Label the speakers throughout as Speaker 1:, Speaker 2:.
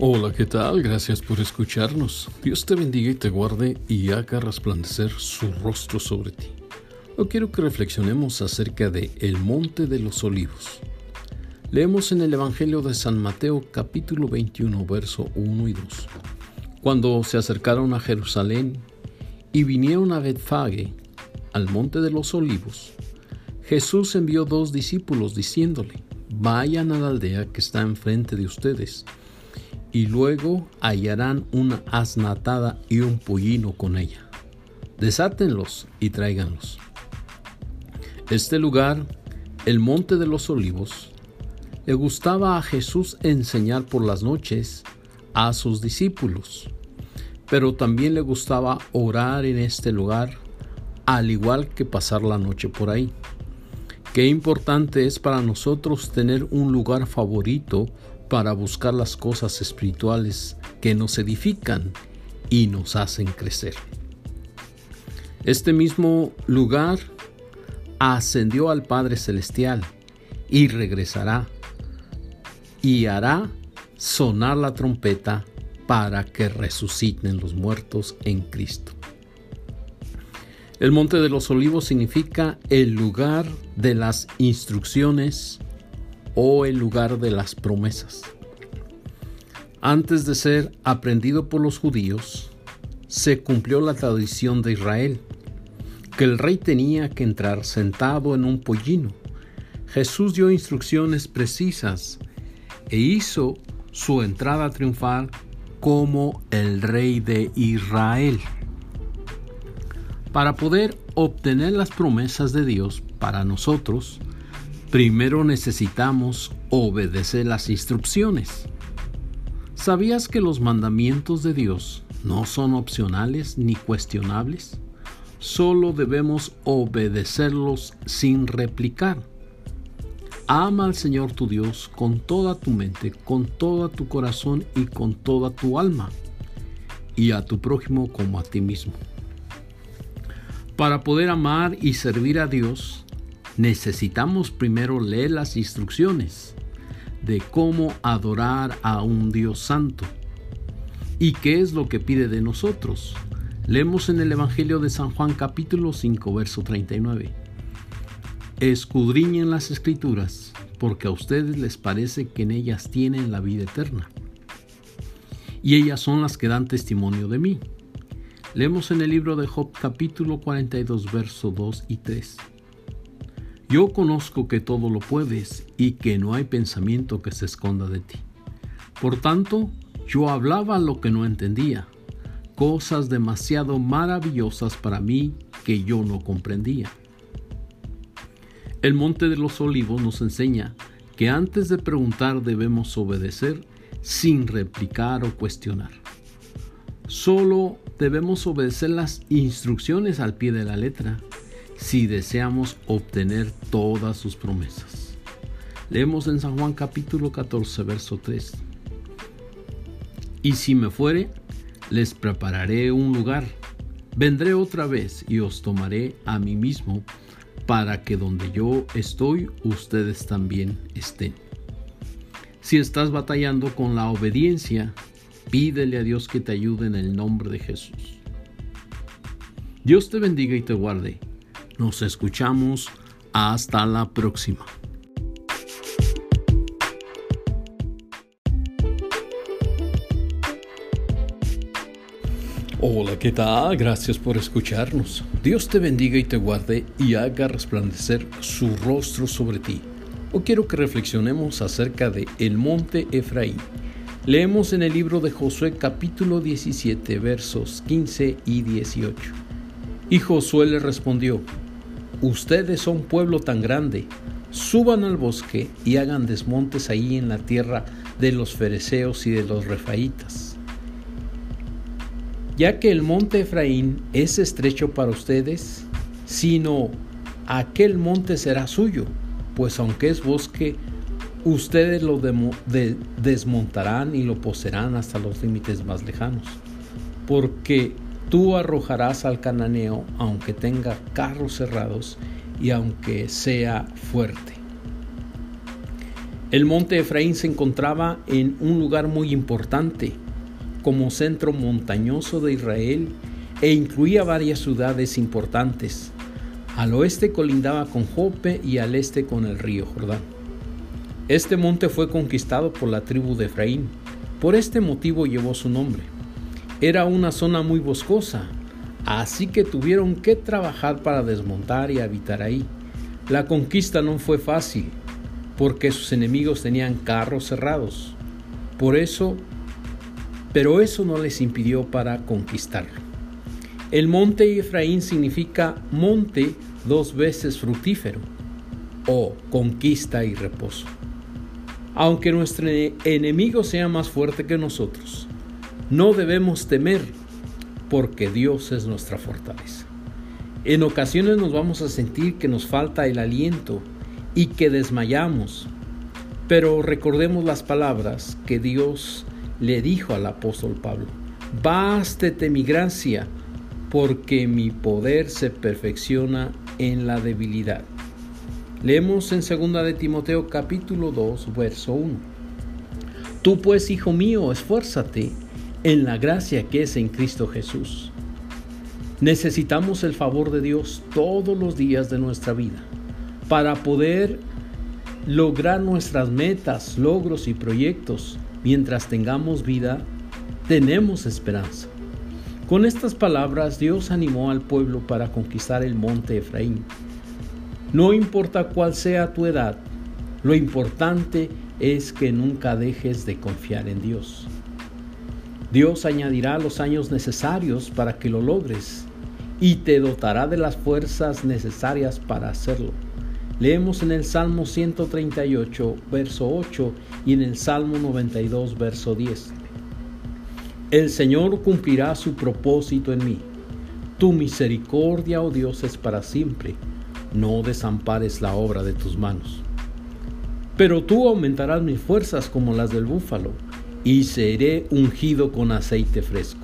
Speaker 1: Hola, ¿qué tal? Gracias por escucharnos. Dios te bendiga y te guarde y haga resplandecer su rostro sobre ti. Hoy quiero que reflexionemos acerca de el Monte de los Olivos. Leemos en el Evangelio de San Mateo capítulo 21, verso 1 y 2. Cuando se acercaron a Jerusalén y vinieron a Betfage, al Monte de los Olivos, Jesús envió dos discípulos diciéndole, vayan a la aldea que está enfrente de ustedes y luego hallarán una asnatada y un pollino con ella. Desátenlos y tráiganlos. Este lugar, el Monte de los Olivos, le gustaba a Jesús enseñar por las noches a sus discípulos, pero también le gustaba orar en este lugar, al igual que pasar la noche por ahí. Qué importante es para nosotros tener un lugar favorito para buscar las cosas espirituales que nos edifican y nos hacen crecer. Este mismo lugar ascendió al Padre Celestial y regresará y hará sonar la trompeta para que resuciten los muertos en Cristo. El Monte de los Olivos significa el lugar de las instrucciones, o el lugar de las promesas. Antes de ser aprendido por los judíos, se cumplió la tradición de Israel, que el rey tenía que entrar sentado en un pollino. Jesús dio instrucciones precisas e hizo su entrada triunfal como el rey de Israel. Para poder obtener las promesas de Dios para nosotros, Primero necesitamos obedecer las instrucciones. ¿Sabías que los mandamientos de Dios no son opcionales ni cuestionables? Solo debemos obedecerlos sin replicar. Ama al Señor tu Dios con toda tu mente, con todo tu corazón y con toda tu alma, y a tu prójimo como a ti mismo. Para poder amar y servir a Dios, necesitamos primero leer las instrucciones de cómo adorar a un Dios santo. ¿Y qué es lo que pide de nosotros? Leemos en el Evangelio de San Juan capítulo 5, verso 39. Escudriñen las escrituras, porque a ustedes les parece que en ellas tienen la vida eterna. Y ellas son las que dan testimonio de mí. Leemos en el libro de Job capítulo 42, verso 2 y 3. Yo conozco que todo lo puedes y que no hay pensamiento que se esconda de ti. Por tanto, yo hablaba lo que no entendía, cosas demasiado maravillosas para mí que yo no comprendía. El Monte de los Olivos nos enseña que antes de preguntar debemos obedecer sin replicar o cuestionar. Solo debemos obedecer las instrucciones al pie de la letra si deseamos obtener todas sus promesas. Leemos en San Juan capítulo 14, verso 3. Y si me fuere, les prepararé un lugar. Vendré otra vez y os tomaré a mí mismo, para que donde yo estoy, ustedes también estén. Si estás batallando con la obediencia, pídele a Dios que te ayude en el nombre de Jesús. Dios te bendiga y te guarde nos escuchamos. Hasta la próxima. Hola, ¿qué tal? Gracias por escucharnos. Dios te bendiga y te guarde y haga resplandecer su rostro sobre ti. Hoy quiero que reflexionemos acerca de el monte Efraín. Leemos en el libro de Josué capítulo 17 versos 15 y 18. Y Josué le respondió, Ustedes son pueblo tan grande, suban al bosque y hagan desmontes ahí en la tierra de los fereceos y de los refaitas. Ya que el monte Efraín es estrecho para ustedes, sino aquel monte será suyo, pues aunque es bosque, ustedes lo desmontarán y lo poseerán hasta los límites más lejanos, porque Tú arrojarás al cananeo aunque tenga carros cerrados y aunque sea fuerte. El monte Efraín se encontraba en un lugar muy importante, como centro montañoso de Israel, e incluía varias ciudades importantes. Al oeste colindaba con Jope y al este con el río Jordán. Este monte fue conquistado por la tribu de Efraín. Por este motivo llevó su nombre. Era una zona muy boscosa, así que tuvieron que trabajar para desmontar y habitar ahí. La conquista no fue fácil, porque sus enemigos tenían carros cerrados. Por eso, pero eso no les impidió para conquistarlo. El monte Efraín significa monte dos veces fructífero o conquista y reposo. Aunque nuestro enemigo sea más fuerte que nosotros, no debemos temer porque Dios es nuestra fortaleza. En ocasiones nos vamos a sentir que nos falta el aliento y que desmayamos. Pero recordemos las palabras que Dios le dijo al apóstol Pablo. Bástete mi gracia, porque mi poder se perfecciona en la debilidad. Leemos en 2 de Timoteo capítulo 2, verso 1. Tú pues, hijo mío, esfuérzate en la gracia que es en Cristo Jesús. Necesitamos el favor de Dios todos los días de nuestra vida para poder lograr nuestras metas, logros y proyectos. Mientras tengamos vida, tenemos esperanza. Con estas palabras Dios animó al pueblo para conquistar el monte Efraín. No importa cuál sea tu edad, lo importante es que nunca dejes de confiar en Dios. Dios añadirá los años necesarios para que lo logres y te dotará de las fuerzas necesarias para hacerlo. Leemos en el Salmo 138, verso 8 y en el Salmo 92, verso 10. El Señor cumplirá su propósito en mí. Tu misericordia, oh Dios, es para siempre. No desampares la obra de tus manos. Pero tú aumentarás mis fuerzas como las del búfalo, y seré ungido con aceite fresco.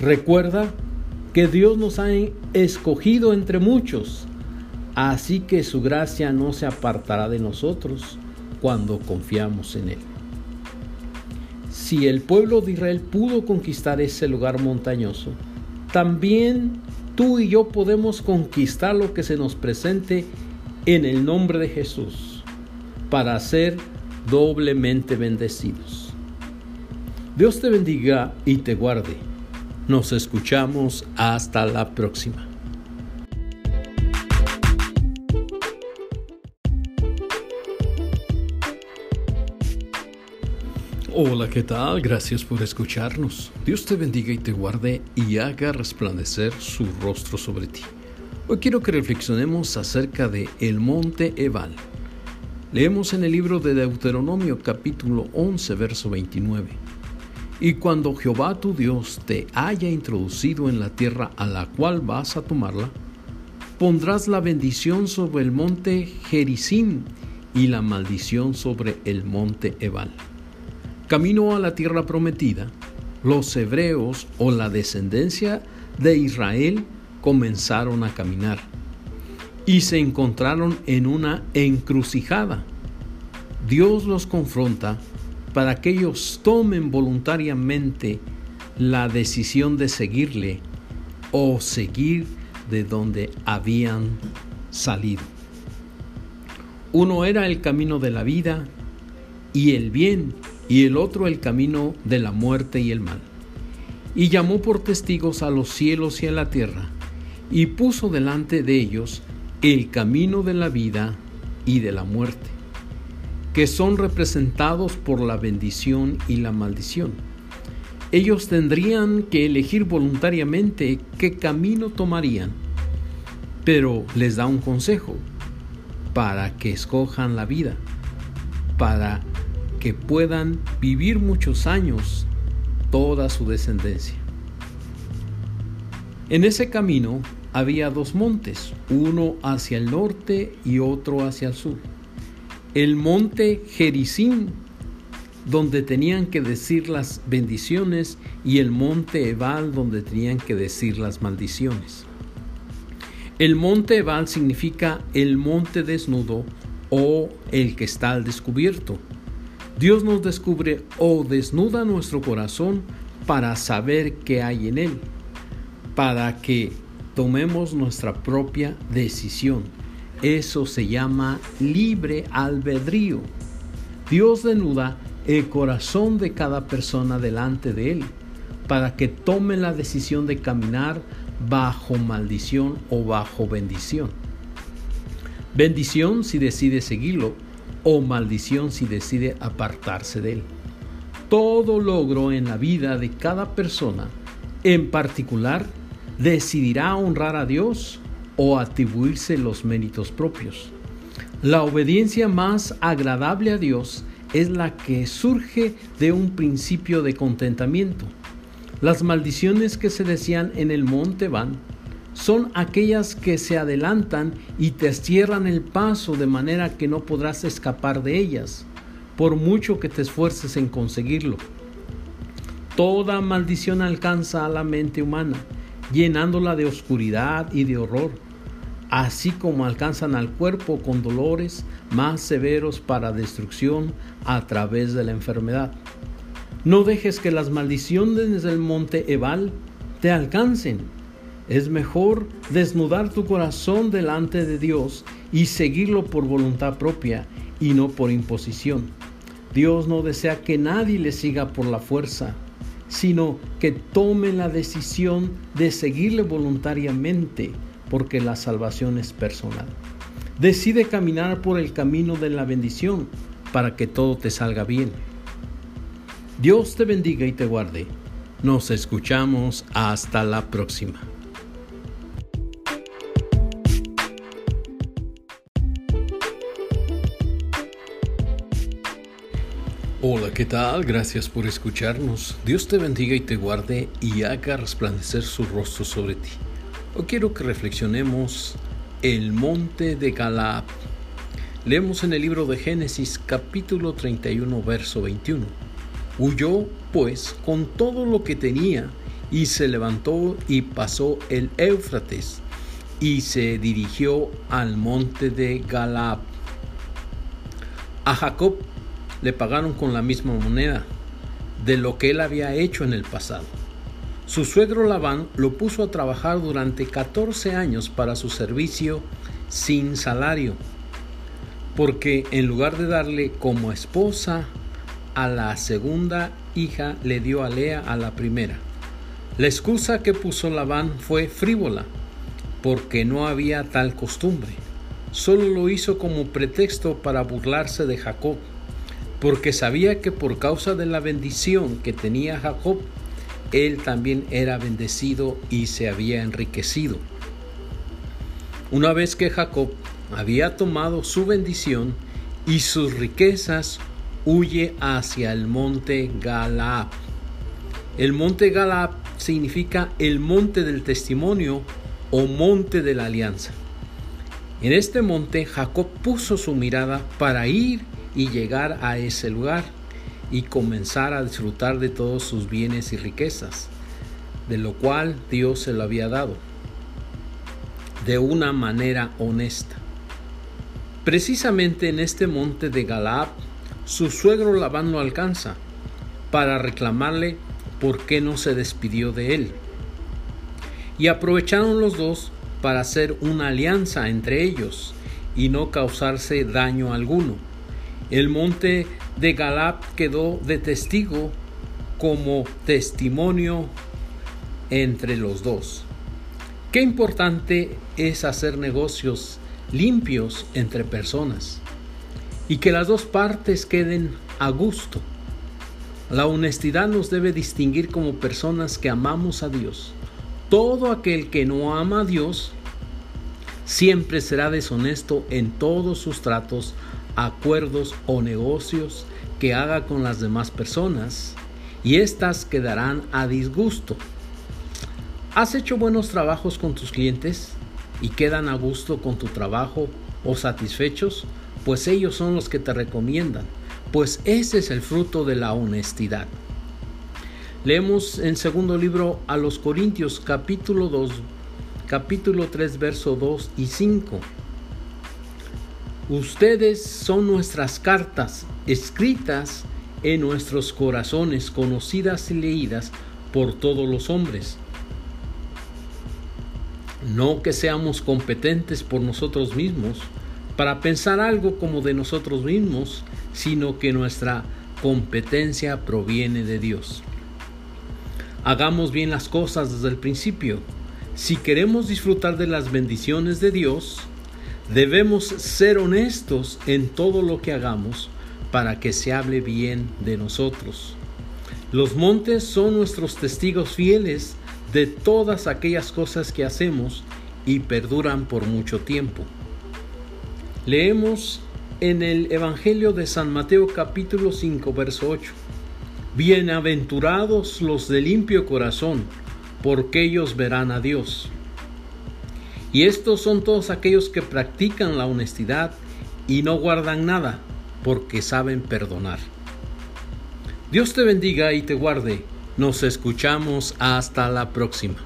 Speaker 1: Recuerda que Dios nos ha escogido entre muchos Así que su gracia no se apartará de nosotros cuando confiamos en Él. Si el pueblo de Israel pudo conquistar ese lugar montañoso, también tú y yo podemos conquistar lo que se nos presente en el nombre de Jesús para ser doblemente bendecidos. Dios te bendiga y te guarde. Nos escuchamos hasta la próxima. Hola, ¿qué tal? Gracias por escucharnos. Dios te bendiga y te guarde y haga resplandecer su rostro sobre ti. Hoy quiero que reflexionemos acerca de el monte Ebal. Leemos en el libro de Deuteronomio capítulo 11, verso 29. Y cuando Jehová tu Dios te haya introducido en la tierra a la cual vas a tomarla, pondrás la bendición sobre el monte Gerizim y la maldición sobre el monte Ebal. Camino a la tierra prometida, los hebreos o la descendencia de Israel comenzaron a caminar y se encontraron en una encrucijada. Dios los confronta para que ellos tomen voluntariamente la decisión de seguirle o seguir de donde habían salido. Uno era el camino de la vida y el bien y el otro el camino de la muerte y el mal. Y llamó por testigos a los cielos y a la tierra, y puso delante de ellos el camino de la vida y de la muerte, que son representados por la bendición y la maldición. Ellos tendrían que elegir voluntariamente qué camino tomarían, pero les da un consejo para que escojan la vida, para que puedan vivir muchos años toda su descendencia. En ese camino había dos montes, uno hacia el norte y otro hacia el sur. El monte Gerizim, donde tenían que decir las bendiciones, y el monte Ebal, donde tenían que decir las maldiciones. El monte Ebal significa el monte desnudo o el que está al descubierto. Dios nos descubre o desnuda nuestro corazón para saber qué hay en él, para que tomemos nuestra propia decisión. Eso se llama libre albedrío. Dios desnuda el corazón de cada persona delante de él para que tome la decisión de caminar bajo maldición o bajo bendición. Bendición si decide seguirlo o maldición si decide apartarse de él. Todo logro en la vida de cada persona en particular decidirá honrar a Dios o atribuirse los méritos propios. La obediencia más agradable a Dios es la que surge de un principio de contentamiento. Las maldiciones que se decían en el monte van son aquellas que se adelantan y te cierran el paso de manera que no podrás escapar de ellas, por mucho que te esfuerces en conseguirlo. Toda maldición alcanza a la mente humana, llenándola de oscuridad y de horror, así como alcanzan al cuerpo con dolores más severos para destrucción a través de la enfermedad. No dejes que las maldiciones del monte Ebal te alcancen es mejor desnudar tu corazón delante de Dios y seguirlo por voluntad propia y no por imposición. Dios no desea que nadie le siga por la fuerza, sino que tome la decisión de seguirle voluntariamente, porque la salvación es personal. Decide caminar por el camino de la bendición para que todo te salga bien. Dios te bendiga y te guarde. Nos escuchamos hasta la próxima. Hola, ¿qué tal? Gracias por escucharnos. Dios te bendiga y te guarde y haga resplandecer su rostro sobre ti. Hoy quiero que reflexionemos el monte de Galaad. Leemos en el libro de Génesis capítulo 31 verso 21. Huyó pues con todo lo que tenía y se levantó y pasó el Éufrates y se dirigió al monte de Galaad. A Jacob le pagaron con la misma moneda de lo que él había hecho en el pasado. Su suegro Labán lo puso a trabajar durante 14 años para su servicio sin salario, porque en lugar de darle como esposa a la segunda hija, le dio a Lea a la primera. La excusa que puso Labán fue frívola, porque no había tal costumbre. Solo lo hizo como pretexto para burlarse de Jacob porque sabía que por causa de la bendición que tenía Jacob, él también era bendecido y se había enriquecido. Una vez que Jacob había tomado su bendición y sus riquezas, huye hacia el monte Galaab. El monte Galaab significa el monte del testimonio o monte de la alianza. En este monte Jacob puso su mirada para ir y llegar a ese lugar y comenzar a disfrutar de todos sus bienes y riquezas, de lo cual Dios se lo había dado, de una manera honesta. Precisamente en este monte de Galaad, su suegro Labán lo alcanza para reclamarle por qué no se despidió de él. Y aprovecharon los dos para hacer una alianza entre ellos y no causarse daño alguno. El monte de Galap quedó de testigo como testimonio entre los dos. Qué importante es hacer negocios limpios entre personas y que las dos partes queden a gusto. La honestidad nos debe distinguir como personas que amamos a Dios. Todo aquel que no ama a Dios siempre será deshonesto en todos sus tratos acuerdos o negocios que haga con las demás personas y éstas quedarán a disgusto. ¿Has hecho buenos trabajos con tus clientes y quedan a gusto con tu trabajo o satisfechos? Pues ellos son los que te recomiendan, pues ese es el fruto de la honestidad. Leemos en segundo libro a los Corintios capítulo 2, capítulo 3, verso 2 y 5. Ustedes son nuestras cartas escritas en nuestros corazones, conocidas y leídas por todos los hombres. No que seamos competentes por nosotros mismos para pensar algo como de nosotros mismos, sino que nuestra competencia proviene de Dios. Hagamos bien las cosas desde el principio. Si queremos disfrutar de las bendiciones de Dios, debemos ser honestos en todo lo que hagamos para que se hable bien de nosotros. Los montes son nuestros testigos fieles de todas aquellas cosas que hacemos y perduran por mucho tiempo. Leemos en el Evangelio de San Mateo capítulo 5 verso 8. Bienaventurados los de limpio corazón, porque ellos verán a Dios. Y estos son todos aquellos que practican la honestidad y no guardan nada, porque saben perdonar. Dios te bendiga y te guarde. Nos escuchamos hasta la próxima.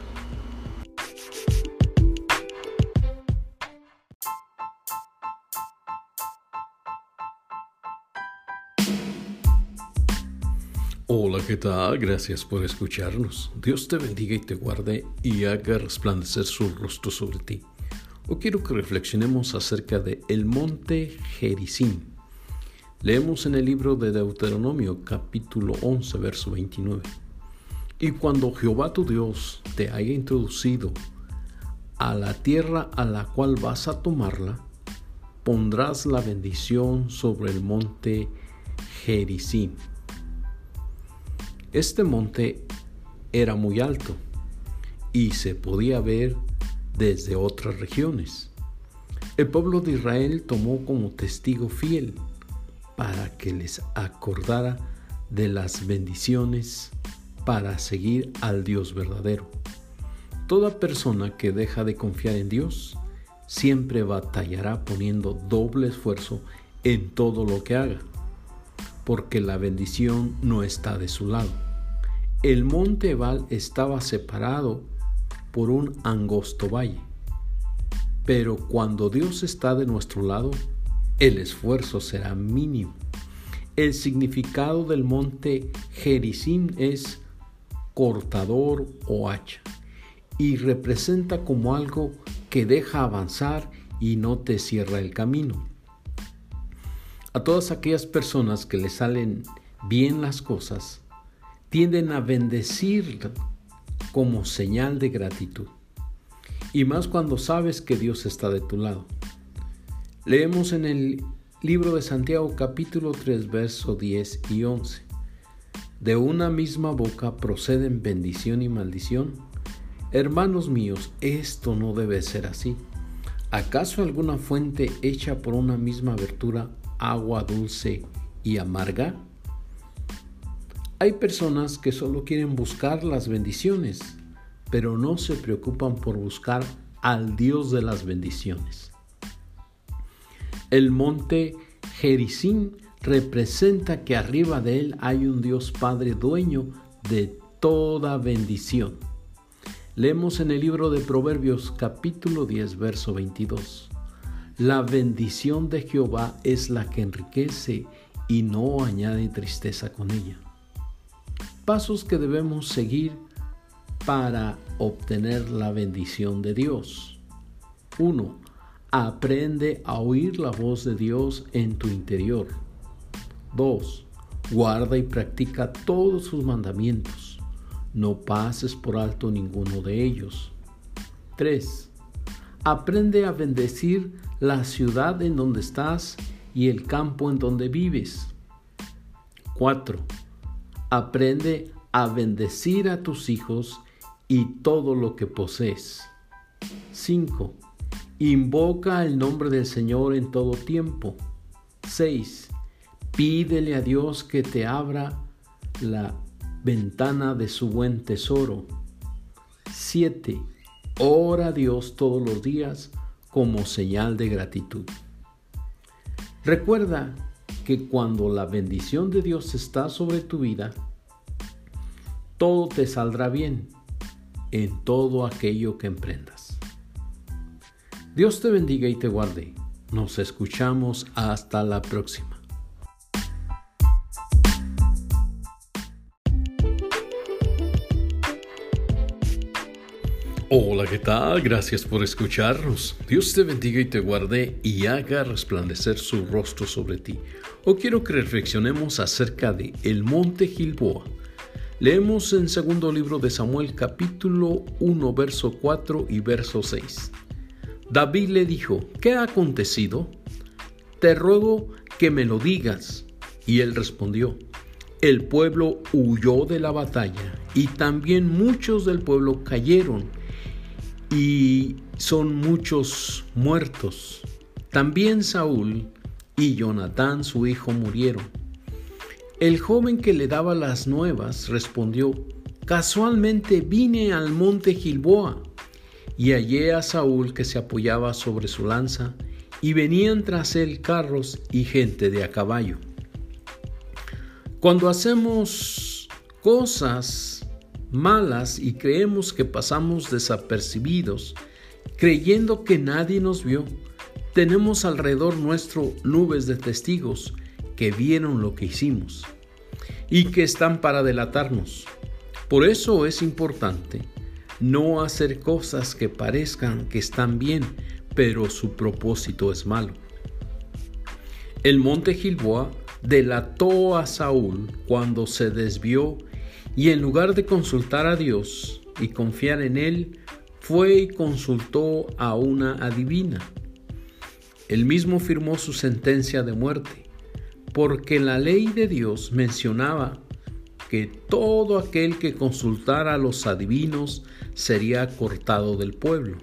Speaker 1: ¿Qué tal? Gracias por escucharnos. Dios te bendiga y te guarde y haga resplandecer su rostro sobre ti. Hoy quiero que reflexionemos acerca de el monte Gerizim. Leemos en el libro de Deuteronomio capítulo 11 verso 29. Y cuando Jehová tu Dios te haya introducido a la tierra a la cual vas a tomarla, pondrás la bendición sobre el monte Gerizim este monte era muy alto y se podía ver desde otras regiones. El pueblo de Israel tomó como testigo fiel para que les acordara de las bendiciones para seguir al Dios verdadero. Toda persona que deja de confiar en Dios siempre batallará poniendo doble esfuerzo en todo lo que haga porque la bendición no está de su lado. El monte Ebal estaba separado por un angosto valle, pero cuando Dios está de nuestro lado, el esfuerzo será mínimo. El significado del monte Gerizim es cortador o hacha y representa como algo que deja avanzar y no te cierra el camino. A todas aquellas personas que le salen bien las cosas, tienden a bendecir como señal de gratitud. Y más cuando sabes que Dios está de tu lado. Leemos en el libro de Santiago capítulo 3 verso 10 y 11. De una misma boca proceden bendición y maldición. Hermanos míos, esto no debe ser así. ¿Acaso alguna fuente hecha por una misma abertura agua dulce y amarga? Hay personas que solo quieren buscar las bendiciones, pero no se preocupan por buscar al Dios de las bendiciones. El monte Gerizim representa que arriba de él hay un Dios Padre dueño de toda bendición. Leemos en el libro de Proverbios capítulo 10, verso 22. La bendición de Jehová es la que enriquece y no añade tristeza con ella. Pasos que debemos seguir para obtener la bendición de Dios. 1. Aprende a oír la voz de Dios en tu interior. 2. Guarda y practica todos sus mandamientos. No pases por alto ninguno de ellos. 3. Aprende a bendecir la ciudad en donde estás y el campo en donde vives. 4. Aprende a bendecir a tus hijos y todo lo que posees. 5. Invoca el nombre del Señor en todo tiempo. 6. Pídele a Dios que te abra la ventana de su buen tesoro. 7. Ora a Dios todos los días como señal de gratitud. Recuerda que cuando la bendición de Dios está sobre tu vida, todo te saldrá bien en todo aquello que emprendas. Dios te bendiga y te guarde. Nos escuchamos hasta la próxima. Hola, ¿qué tal? Gracias por escucharnos. Dios te bendiga y te guarde y haga resplandecer su rostro sobre ti. Hoy quiero que reflexionemos acerca de el monte Gilboa. Leemos en segundo libro de Samuel capítulo 1 verso 4 y verso 6. David le dijo, ¿qué ha acontecido? Te ruego que me lo digas. Y él respondió, el pueblo huyó de la batalla y también muchos del pueblo cayeron y son muchos muertos. También Saúl y Jonatán su hijo murieron. El joven que le daba las nuevas respondió, casualmente vine al monte Gilboa y hallé a Saúl que se apoyaba sobre su lanza y venían tras él carros y gente de a caballo. Cuando hacemos cosas malas y creemos que pasamos desapercibidos, creyendo que nadie nos vio, tenemos alrededor nuestro nubes de testigos que vieron lo que hicimos y que están para delatarnos. Por eso es importante no hacer cosas que parezcan que están bien, pero su propósito es malo. El monte Gilboa delató a Saúl cuando se desvió y en lugar de consultar a Dios y confiar en Él, fue y consultó a una adivina. Él mismo firmó su sentencia de muerte, porque la ley de Dios mencionaba que todo aquel que consultara a los adivinos sería cortado del pueblo.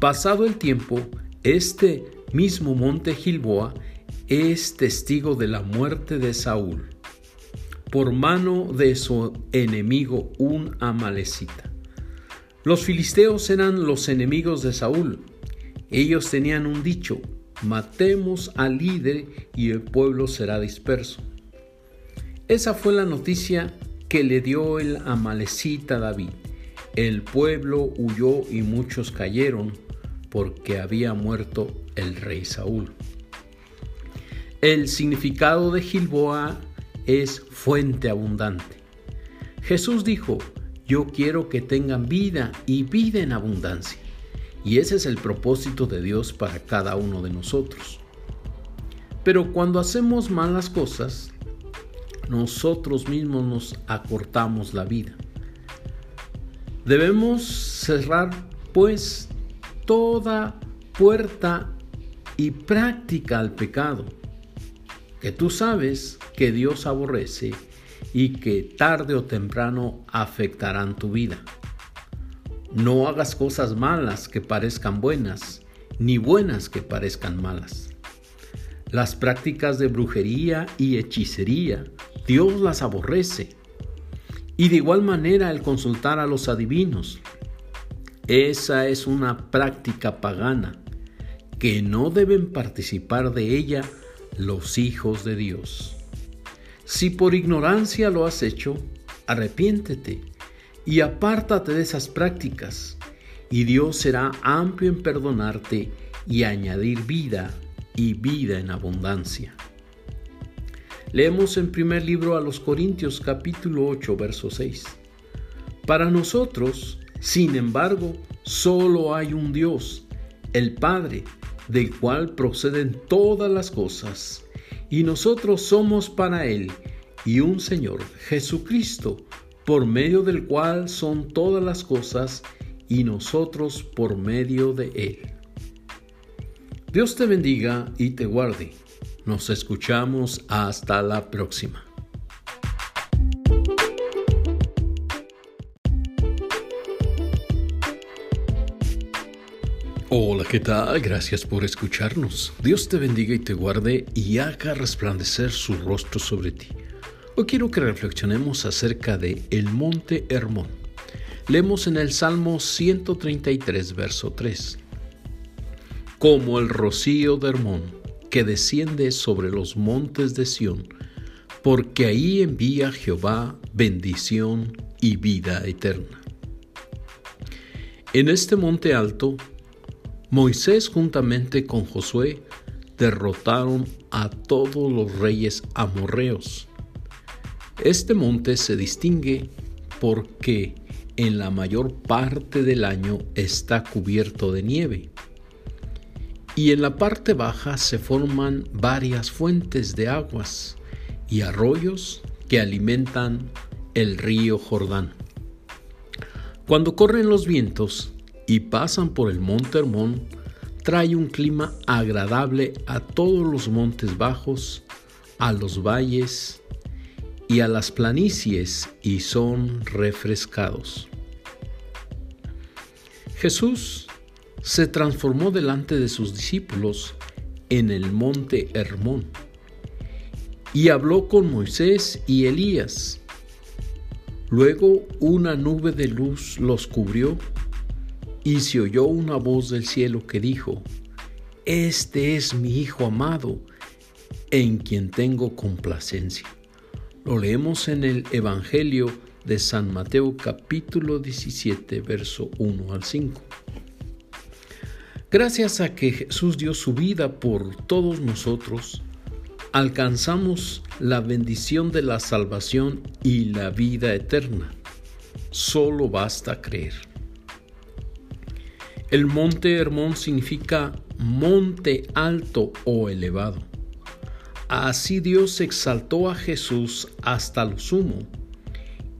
Speaker 1: Pasado el tiempo, este mismo monte Gilboa es testigo de la muerte de Saúl por mano de su enemigo un amalecita. Los filisteos eran los enemigos de Saúl. Ellos tenían un dicho, matemos al líder y el pueblo será disperso. Esa fue la noticia que le dio el amalecita David. El pueblo huyó y muchos cayeron porque había muerto el rey Saúl. El significado de Gilboa es fuente abundante. Jesús dijo, yo quiero que tengan vida y vida en abundancia. Y ese es el propósito de Dios para cada uno de nosotros. Pero cuando hacemos malas cosas, nosotros mismos nos acortamos la vida. Debemos cerrar pues toda puerta y práctica al pecado que tú sabes que Dios aborrece y que tarde o temprano afectarán tu vida. No hagas cosas malas que parezcan buenas, ni buenas que parezcan malas. Las prácticas de brujería y hechicería, Dios las aborrece. Y de igual manera el consultar a los adivinos. Esa es una práctica pagana que no deben participar de ella los hijos de Dios. Si por ignorancia lo has hecho, arrepiéntete y apártate de esas prácticas, y Dios será amplio en perdonarte y añadir vida y vida en abundancia. Leemos en primer libro a los Corintios capítulo 8, verso 6. Para nosotros, sin embargo, solo hay un Dios, el Padre, del cual proceden todas las cosas, y nosotros somos para Él, y un Señor, Jesucristo, por medio del cual son todas las cosas, y nosotros por medio de Él. Dios te bendiga y te guarde. Nos escuchamos hasta la próxima. Hola, ¿qué tal? Gracias por escucharnos. Dios te bendiga y te guarde y haga resplandecer su rostro sobre ti. Hoy quiero que reflexionemos acerca de el monte Hermón. Leemos en el Salmo 133, verso 3. Como el rocío de Hermón que desciende sobre los montes de Sión, porque ahí envía Jehová bendición y vida eterna. En este monte alto Moisés juntamente con Josué derrotaron a todos los reyes amorreos. Este monte se distingue porque en la mayor parte del año está cubierto de nieve y en la parte baja se forman varias fuentes de aguas y arroyos que alimentan el río Jordán. Cuando corren los vientos y pasan por el monte Hermón, trae un clima agradable a todos los montes bajos, a los valles y a las planicies y son refrescados. Jesús se transformó delante de sus discípulos en el monte Hermón y habló con Moisés y Elías. Luego una nube de luz los cubrió y se oyó una voz del cielo que dijo, Este es mi Hijo amado, en quien tengo complacencia. Lo leemos en el Evangelio de San Mateo capítulo 17, verso 1 al 5. Gracias a que Jesús dio su vida por todos nosotros, alcanzamos la bendición de la salvación y la vida eterna. Solo basta creer. El monte Hermón significa monte alto o elevado. Así Dios exaltó a Jesús hasta lo sumo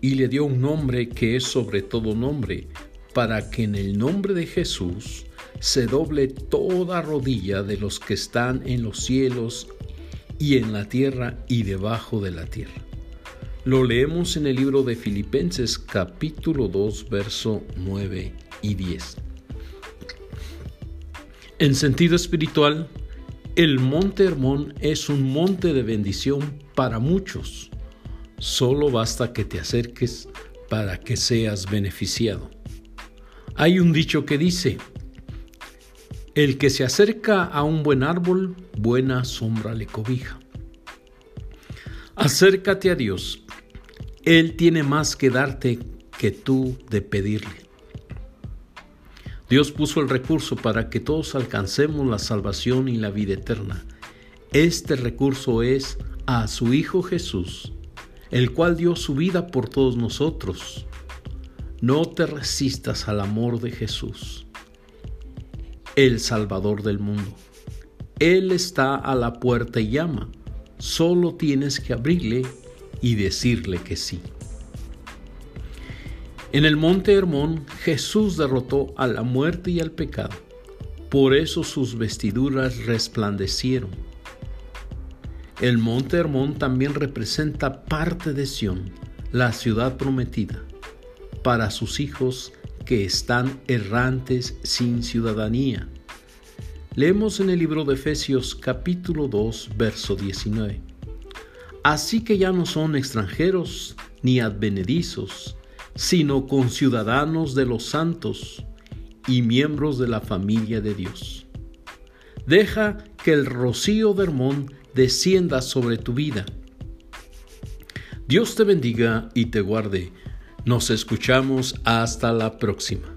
Speaker 1: y le dio un nombre que es sobre todo nombre, para que en el nombre de Jesús se doble toda rodilla de los que están en los cielos y en la tierra y debajo de la tierra. Lo leemos en el libro de Filipenses capítulo 2 verso 9 y 10. En sentido espiritual, el monte Hermón es un monte de bendición para muchos. Solo basta que te acerques para que seas beneficiado. Hay un dicho que dice, el que se acerca a un buen árbol, buena sombra le cobija. Acércate a Dios. Él tiene más que darte que tú de pedirle. Dios puso el recurso para que todos alcancemos la salvación y la vida eterna. Este recurso es a su Hijo Jesús, el cual dio su vida por todos nosotros. No te resistas al amor de Jesús el Salvador del mundo. Él está a la puerta y llama. Solo tienes que abrirle y decirle que sí. En el monte Hermón Jesús derrotó a la muerte y al pecado. Por eso sus vestiduras resplandecieron. El monte Hermón también representa parte de Sión, la ciudad prometida, para sus hijos que están errantes sin ciudadanía. Leemos en el libro de Efesios capítulo 2, verso 19. Así que ya no son extranjeros ni advenedizos, sino conciudadanos de los santos y miembros de la familia de Dios. Deja que el rocío de Hermón descienda sobre tu vida. Dios te bendiga y te guarde. Nos escuchamos hasta la próxima.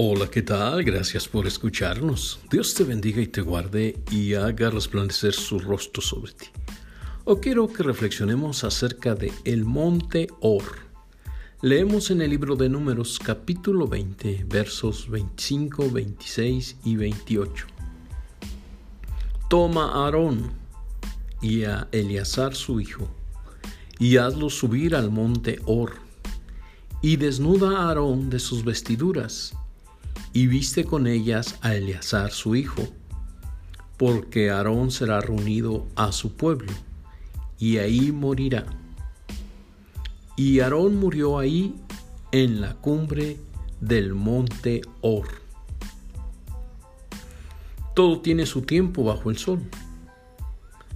Speaker 1: Hola, ¿qué tal? Gracias por escucharnos. Dios te bendiga y te guarde y haga resplandecer su rostro sobre ti. O quiero que reflexionemos acerca de el monte Or Leemos en el libro de Números capítulo 20 versos 25, 26 y 28. Toma a Aarón y a Eleazar su hijo y hazlos subir al monte Or y desnuda a Aarón de sus vestiduras y viste con ellas a Eleazar su hijo porque Aarón será reunido a su pueblo y ahí morirá y Aarón murió ahí en la cumbre del monte Or. Todo tiene su tiempo bajo el sol.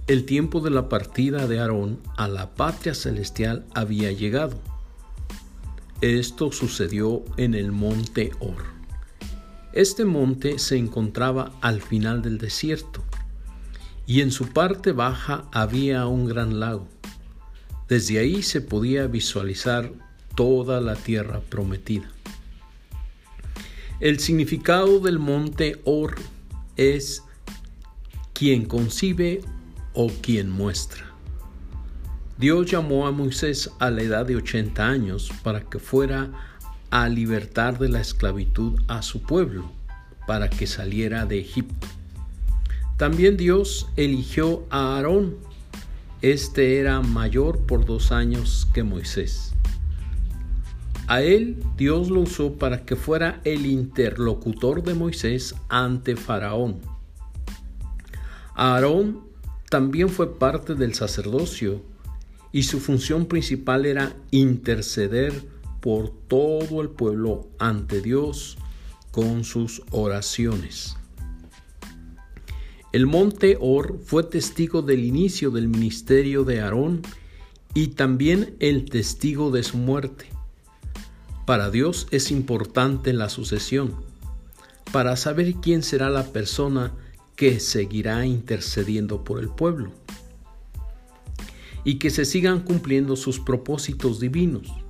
Speaker 1: El tiempo de la partida de Aarón a la patria celestial había llegado. Esto sucedió en el monte Or. Este monte se encontraba al final del desierto y en su parte baja había un gran lago. Desde ahí se podía visualizar toda la tierra prometida. El significado del monte Or es quien concibe o quien muestra. Dios llamó a Moisés a la edad de 80 años para que fuera a libertar de la esclavitud a su pueblo, para que saliera de Egipto. También Dios eligió a Aarón. Este era mayor por dos años que Moisés. A él Dios lo usó para que fuera el interlocutor de Moisés ante Faraón. Aarón también fue parte del sacerdocio y su función principal era interceder por todo el pueblo ante Dios con sus oraciones. El monte Or fue testigo del inicio del ministerio de Aarón y también el testigo de su muerte. Para Dios es importante la sucesión, para saber quién será la persona que seguirá intercediendo por el pueblo y que se sigan cumpliendo sus propósitos divinos.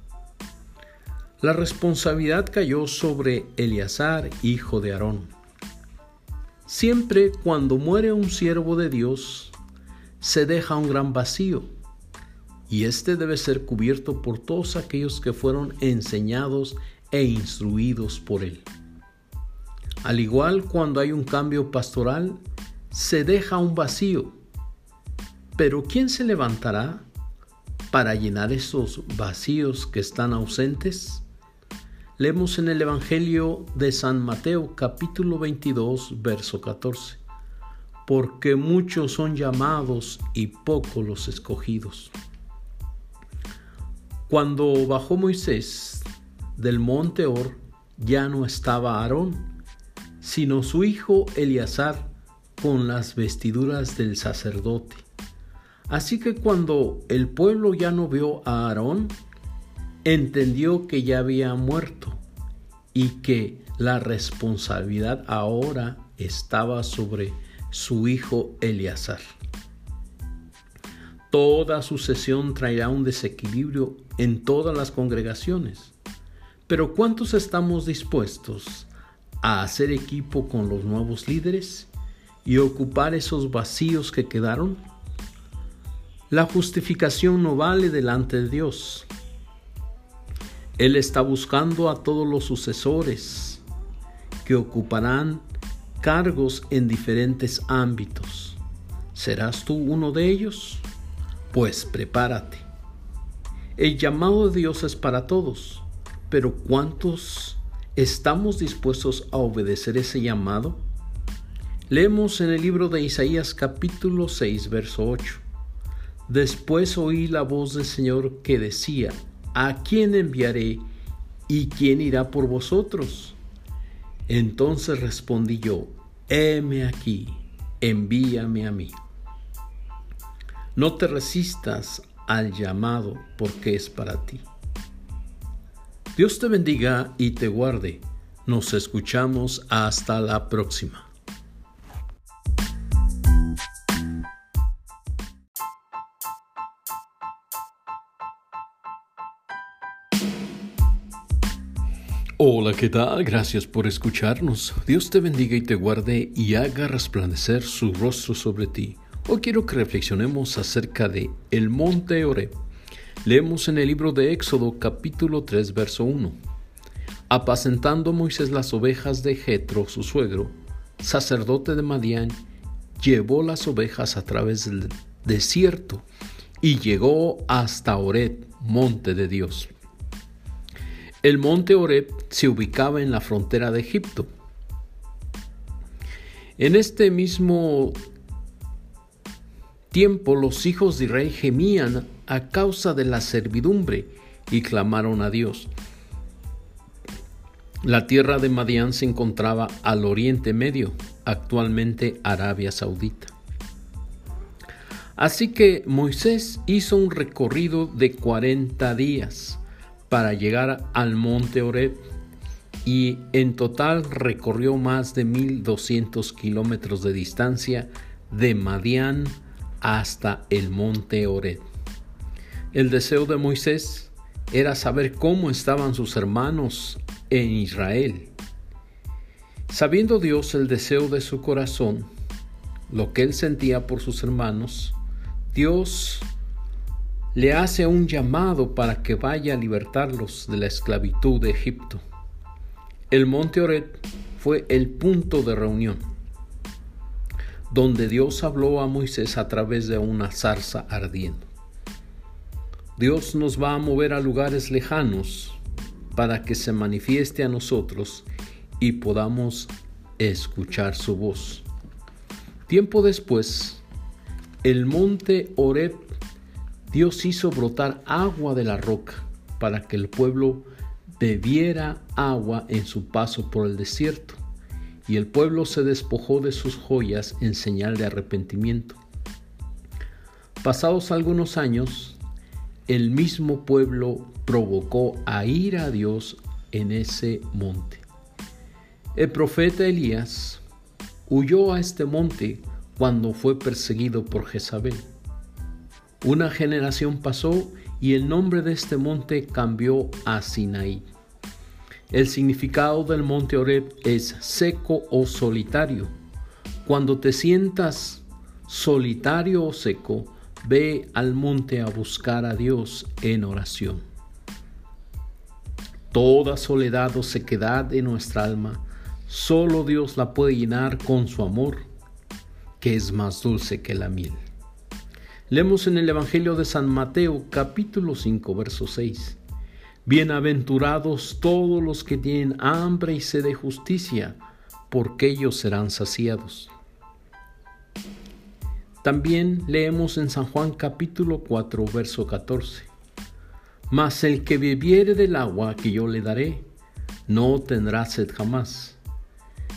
Speaker 1: La responsabilidad cayó sobre Eleazar, hijo de Aarón. Siempre cuando muere un siervo de Dios, se deja un gran vacío, y este debe ser cubierto por todos aquellos que fueron enseñados e instruidos por él. Al igual cuando hay un cambio pastoral, se deja un vacío. Pero ¿quién se levantará para llenar esos vacíos que están ausentes? Leemos en el Evangelio de San Mateo capítulo 22 verso 14. Porque muchos son llamados y pocos los escogidos. Cuando bajó Moisés del monte Or, ya no estaba Aarón, sino su hijo Eleazar con las vestiduras del sacerdote. Así que cuando el pueblo ya no vio a Aarón, entendió que ya había muerto y que la responsabilidad ahora estaba sobre su hijo Eleazar. Toda sucesión traerá un desequilibrio en todas las congregaciones. Pero ¿cuántos estamos dispuestos a hacer equipo con los nuevos líderes y ocupar esos vacíos que quedaron? La justificación no vale delante de Dios. Él está buscando a todos los sucesores que ocuparán cargos en diferentes ámbitos. ¿Serás tú uno de ellos? Pues prepárate. El llamado de Dios es para todos, pero ¿cuántos ¿Estamos dispuestos a obedecer ese llamado? Leemos en el libro de Isaías capítulo 6, verso 8. Después oí la voz del Señor que decía, ¿a quién enviaré y quién irá por vosotros? Entonces respondí yo, heme aquí, envíame a mí. No te resistas al llamado porque es para ti. Dios te bendiga y te guarde. Nos escuchamos hasta la próxima. Hola, ¿qué tal? Gracias por escucharnos. Dios te bendiga y te guarde y haga resplandecer su rostro sobre ti. Hoy quiero que reflexionemos acerca de el monte Oreb Leemos en el libro de Éxodo capítulo 3 verso 1. Apacentando Moisés las ovejas de Jetro, su suegro, sacerdote de Madián, llevó las ovejas a través del desierto y llegó hasta Oreb, monte de Dios. El monte Oreb se ubicaba en la frontera de Egipto. En este mismo tiempo los hijos de Israel gemían a causa de la servidumbre y clamaron a Dios. La tierra de Madián se encontraba al oriente medio, actualmente Arabia Saudita. Así que Moisés hizo un recorrido de 40 días para llegar al monte Oreb y en total recorrió más de 1200 kilómetros de distancia de Madián hasta el monte Ored. El deseo de Moisés era saber cómo estaban sus hermanos en Israel. Sabiendo Dios el deseo de su corazón, lo que él sentía por sus hermanos, Dios le hace un llamado para que vaya a libertarlos de la esclavitud de Egipto. El monte Ored fue el punto de reunión, donde Dios habló a Moisés a través de una zarza ardiendo. Dios nos va a mover a lugares lejanos para que se manifieste a nosotros y podamos escuchar su voz. Tiempo después, el monte Oreb Dios hizo brotar agua de la roca para que el pueblo bebiera agua en su paso por el desierto, y el pueblo se despojó de sus joyas en señal de arrepentimiento. Pasados algunos años, el mismo pueblo provocó a ir a Dios en ese monte. El profeta Elías huyó a este monte cuando fue perseguido por Jezabel. Una generación pasó y el nombre de este monte cambió a Sinaí. El significado del monte Oreb es seco o solitario. Cuando te sientas solitario o seco, ve al monte a buscar a Dios en oración. Toda soledad o sequedad de nuestra alma, solo Dios la puede llenar con su amor, que es más dulce que la miel. Leemos en el Evangelio de San Mateo capítulo 5 verso 6. Bienaventurados todos los que tienen hambre y sed de justicia, porque ellos serán saciados. También leemos en San Juan capítulo 4 verso 14. Mas el que bebiere del agua que yo le daré, no tendrá sed jamás,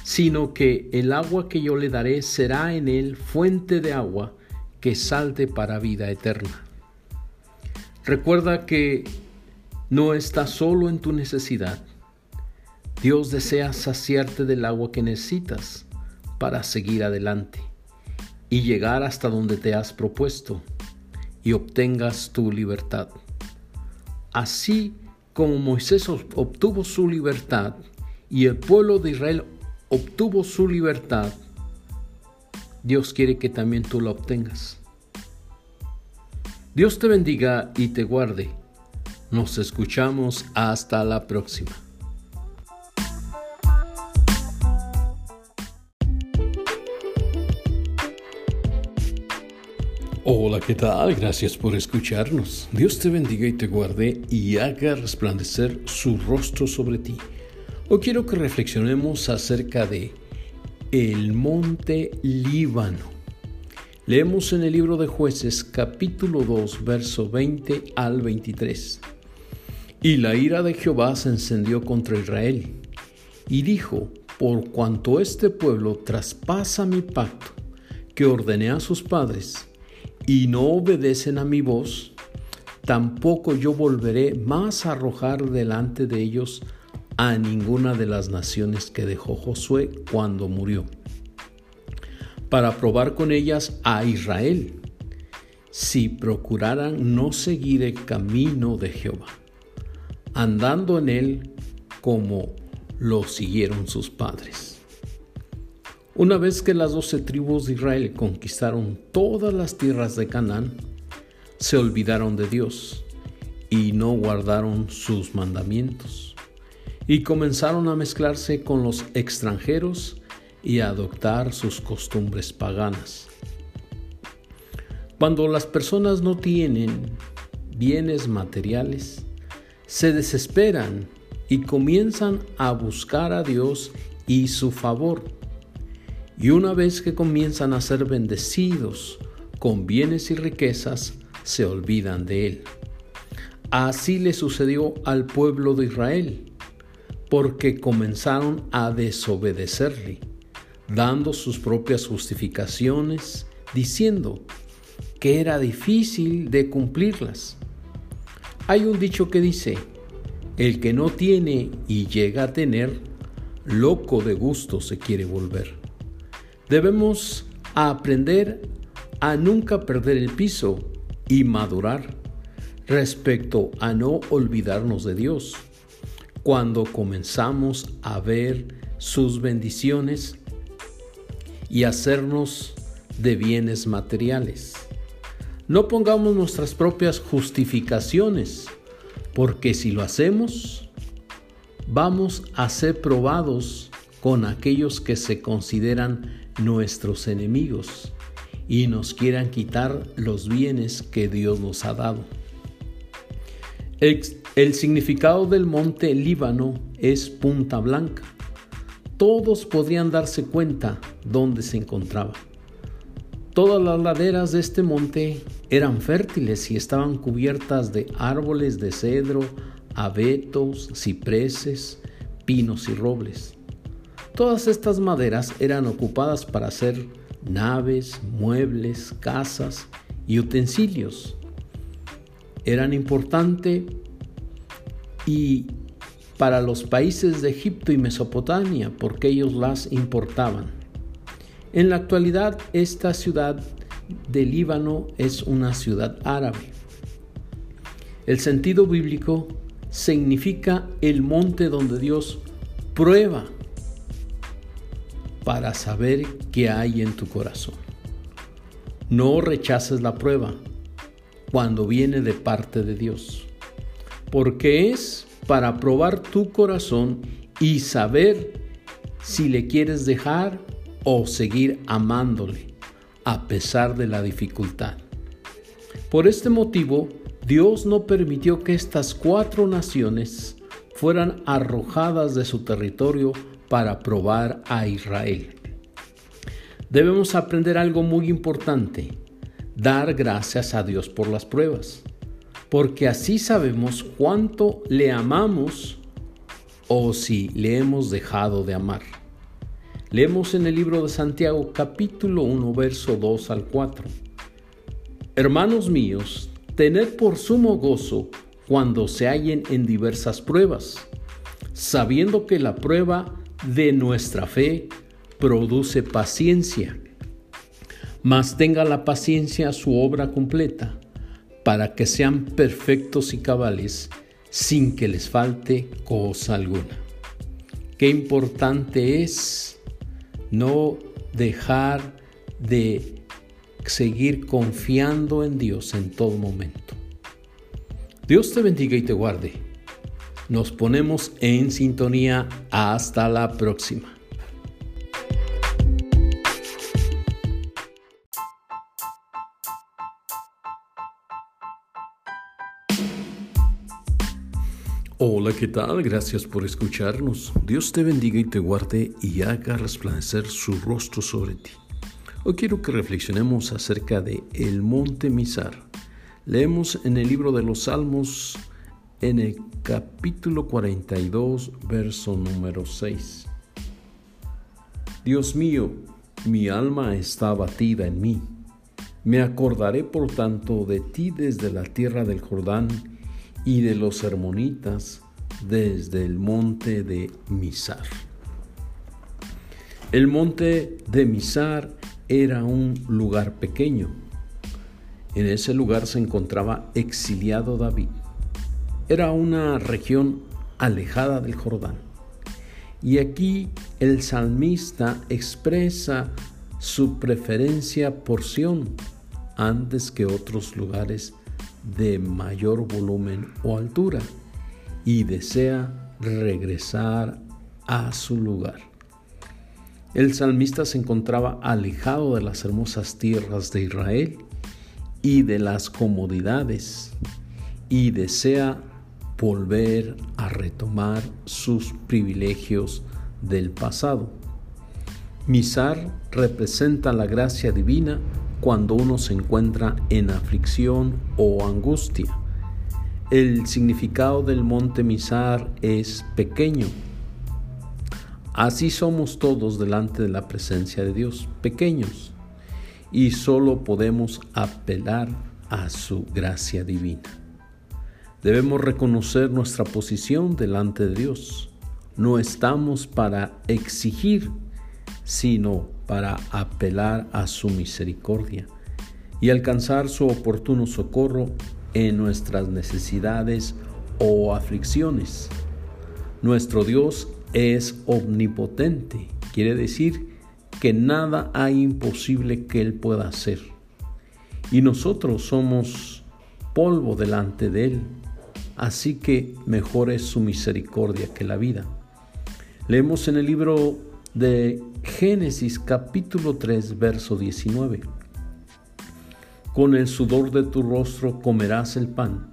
Speaker 1: sino que el agua que yo le daré será en él fuente de agua que salte para vida eterna. Recuerda que no estás solo en tu necesidad. Dios desea saciarte del agua que necesitas para seguir adelante y llegar hasta donde te has propuesto y obtengas tu libertad. Así como Moisés obtuvo su libertad y el pueblo de Israel obtuvo su libertad, Dios quiere que también tú la obtengas. Dios te bendiga y te guarde. Nos escuchamos hasta la próxima. Hola, ¿qué tal? Gracias por escucharnos. Dios te bendiga y te guarde y haga resplandecer su rostro sobre ti. Hoy quiero que reflexionemos acerca de el monte Líbano. Leemos en el libro de jueces capítulo 2, verso 20 al 23. Y la ira de Jehová se encendió contra Israel, y dijo, por cuanto este pueblo traspasa mi pacto, que ordené a sus padres, y no obedecen a mi voz, tampoco yo volveré más a arrojar delante de ellos a ninguna de las naciones que dejó Josué cuando murió, para probar con ellas a Israel, si procuraran no seguir el camino de Jehová, andando en él como lo siguieron sus padres. Una vez que las doce tribus de Israel conquistaron todas las tierras de Canaán, se olvidaron de Dios y no guardaron sus mandamientos y comenzaron a mezclarse con los extranjeros y a adoptar sus costumbres paganas. Cuando las personas no tienen bienes materiales, se desesperan y comienzan a buscar a Dios y su favor. Y una vez que comienzan a ser bendecidos con bienes y riquezas, se olvidan de Él. Así le sucedió al pueblo de Israel porque comenzaron a desobedecerle, dando sus propias justificaciones, diciendo que era difícil de cumplirlas. Hay un dicho que dice, el que no tiene y llega a tener, loco de gusto se quiere volver. Debemos aprender a nunca perder el piso y madurar respecto a no olvidarnos de Dios. Cuando comenzamos a ver sus bendiciones y hacernos de bienes materiales. No pongamos nuestras propias justificaciones, porque si lo hacemos, vamos a ser probados con aquellos que se consideran nuestros enemigos y nos quieran quitar los bienes que Dios nos ha dado. El, significado del monte Líbano es punta blanca. Todos podrían darse cuenta dónde se encontraba. Todas las laderas de este monte eran fértiles y estaban cubiertas de árboles de cedro, abetos, cipreses, pinos y robles. Todas estas maderas eran ocupadas para hacer naves, muebles, casas y utensilios. Eran importantes y para los países de Egipto y Mesopotamia porque ellos las importaban. En la actualidad esta ciudad de Líbano es una ciudad árabe. El sentido bíblico significa el monte donde Dios prueba para saber qué hay en tu corazón. No rechaces la prueba cuando viene de parte de Dios, porque es para probar tu corazón y saber si le quieres dejar o seguir amándole a pesar de la dificultad. Por este motivo, Dios no permitió que estas cuatro naciones fueran arrojadas de su territorio para probar a Israel. Debemos aprender algo muy importante, dar gracias a Dios por las pruebas, porque así sabemos cuánto le amamos o si le hemos dejado de amar. Leemos en el libro de Santiago capítulo 1 verso 2 al 4. Hermanos míos, tened por sumo gozo cuando se hallen en diversas pruebas, sabiendo que la prueba de nuestra fe produce paciencia. Mas tenga la paciencia su obra completa, para que sean perfectos y cabales, sin que les falte cosa alguna. Qué importante es no dejar de seguir confiando en Dios en todo momento. Dios te bendiga y te guarde. Nos ponemos en sintonía. Hasta la próxima. Hola, ¿qué tal? Gracias por escucharnos. Dios te bendiga y te guarde y haga resplandecer su rostro sobre ti. Hoy quiero que reflexionemos acerca de el monte Misar. Leemos en el libro de los Salmos en el capítulo 42, verso número 6. Dios mío, mi alma está abatida en mí. Me acordaré por tanto de ti desde la tierra del Jordán y de los hermonitas desde el monte de Misar. El monte de Misar era un lugar pequeño. En ese lugar se encontraba exiliado David era una región alejada del Jordán. Y aquí el salmista expresa su preferencia por Sión antes que otros lugares de mayor volumen o altura y desea regresar a su lugar. El salmista se encontraba alejado de las hermosas tierras de Israel y de las comodidades y desea volver a retomar sus privilegios del pasado. Misar representa la gracia divina cuando uno se encuentra en aflicción o angustia. El significado del monte Misar es pequeño. Así somos todos delante de la presencia de Dios, pequeños, y solo podemos apelar a su gracia divina. Debemos reconocer nuestra posición delante de Dios. No estamos para exigir, sino para apelar a su misericordia y alcanzar su oportuno socorro en nuestras necesidades o aflicciones. Nuestro Dios es omnipotente, quiere decir que nada hay imposible que Él pueda hacer. Y nosotros somos polvo delante de Él, así que mejor es su misericordia que la vida. Leemos en el libro de Génesis capítulo 3, verso 19. Con el sudor de tu rostro comerás el pan,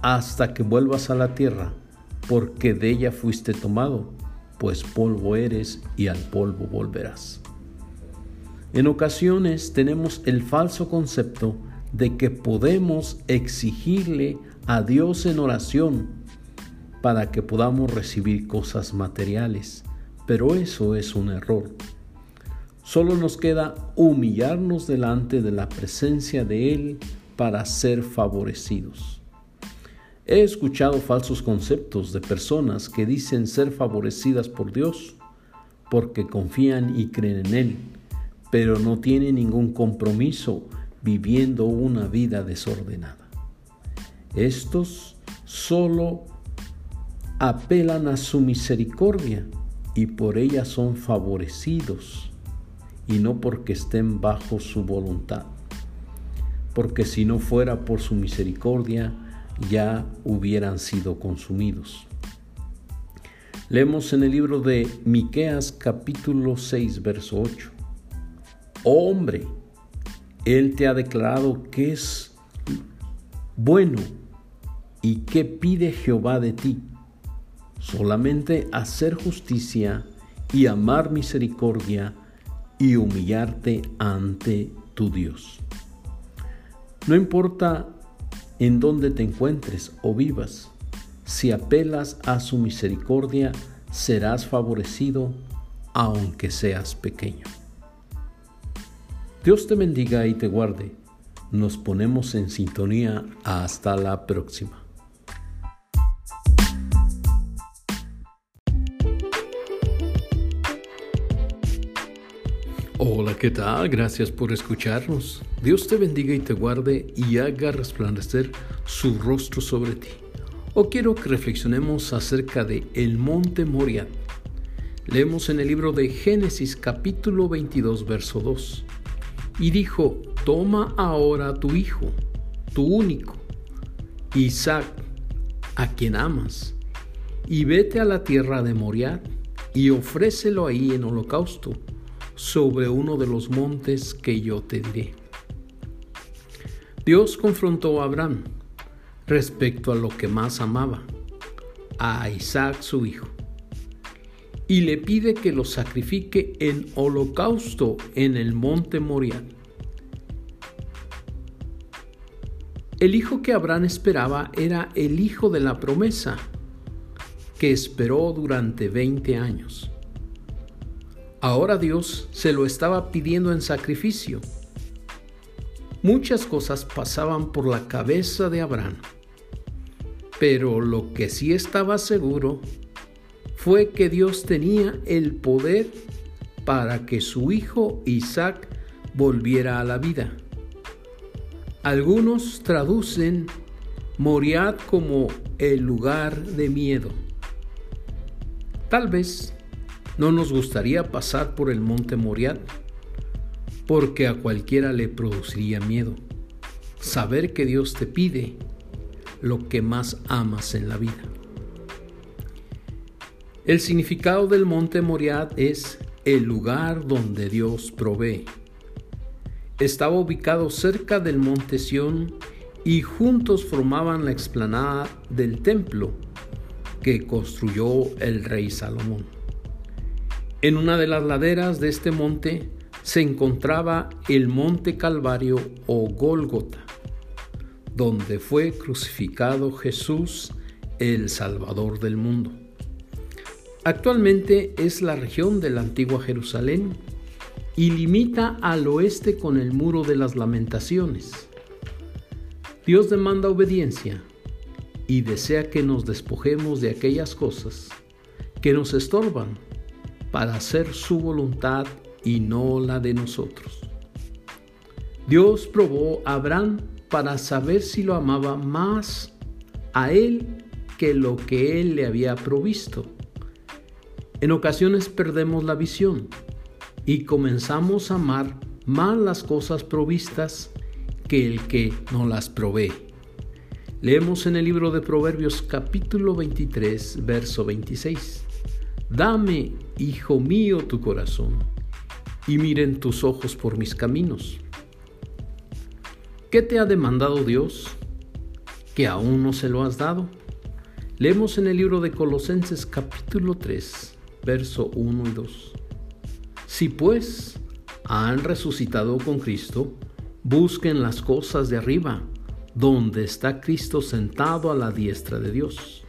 Speaker 1: hasta que vuelvas a la tierra, porque de ella fuiste tomado, pues polvo eres y al polvo volverás. En ocasiones tenemos el falso concepto de que podemos exigirle a Dios en oración para que podamos recibir cosas materiales, pero eso es un error. Solo nos queda humillarnos delante de la presencia de Él para ser favorecidos. He escuchado falsos conceptos de personas que dicen ser favorecidas por Dios porque confían y creen en Él, pero no tienen ningún compromiso viviendo una vida desordenada. Estos solo apelan a su misericordia y por ella son favorecidos y no porque estén bajo su voluntad. Porque si no fuera por su misericordia, ya hubieran sido consumidos. Leemos en el libro de Miqueas capítulo 6 verso 8. Oh hombre, él te ha declarado que es bueno y que pide Jehová de ti. Solamente hacer justicia y amar misericordia y humillarte ante tu Dios. No importa en dónde te encuentres o vivas, si apelas a su misericordia, serás favorecido aunque seas pequeño. Dios te bendiga y te guarde. Nos ponemos en sintonía. Hasta la próxima. Hola, ¿qué tal? Gracias por escucharnos. Dios te bendiga y te guarde y haga resplandecer su rostro sobre ti. Hoy quiero que reflexionemos acerca de el monte Moriah. Leemos en el libro de Génesis capítulo 22 verso 2 y dijo, toma ahora a tu hijo, tu único, Isaac, a quien amas, y vete a la tierra de Moriah y ofrécelo ahí en holocausto sobre uno de los montes que yo te diré. Dios confrontó a Abraham respecto a lo que más amaba, a Isaac su hijo, y le pide que lo sacrifique en holocausto en el monte Moriah. El hijo que Abraham esperaba era el hijo de la promesa, que esperó durante 20 años. Ahora Dios se lo estaba pidiendo en sacrificio. Muchas cosas pasaban por la cabeza de Abraham, pero lo que sí estaba seguro fue que Dios tenía el poder para que su hijo Isaac volviera a la vida. Algunos traducen Moriad como el lugar de miedo. Tal vez no nos gustaría pasar por el monte Moriad, porque a cualquiera le produciría miedo. Saber que Dios te pide lo que más amas en la vida. El significado del monte Moriad es el lugar donde Dios provee. Estaba ubicado cerca del monte Sión y juntos formaban la explanada del templo que construyó el rey Salomón. En una de las laderas de este monte se encontraba el monte Calvario o Gólgota, donde fue crucificado Jesús, el Salvador del mundo. Actualmente es la región de la antigua Jerusalén y limita al oeste con el muro de las lamentaciones. Dios demanda obediencia y desea que nos despojemos de aquellas cosas que nos estorban para hacer su voluntad y no la de nosotros. Dios probó a Abraham para saber si lo amaba más a él que lo que él le había provisto. En ocasiones perdemos la visión y comenzamos a amar más las cosas provistas que el que nos las provee. Leemos en el libro de Proverbios capítulo 23, verso 26. Dame, hijo mío, tu corazón, y miren tus ojos por mis caminos. ¿Qué te ha demandado Dios que aún no se lo has dado? Leemos en el libro de Colosenses capítulo 3, verso 1 y 2. Si pues han resucitado con Cristo, busquen las cosas de arriba donde está Cristo sentado a la diestra de Dios.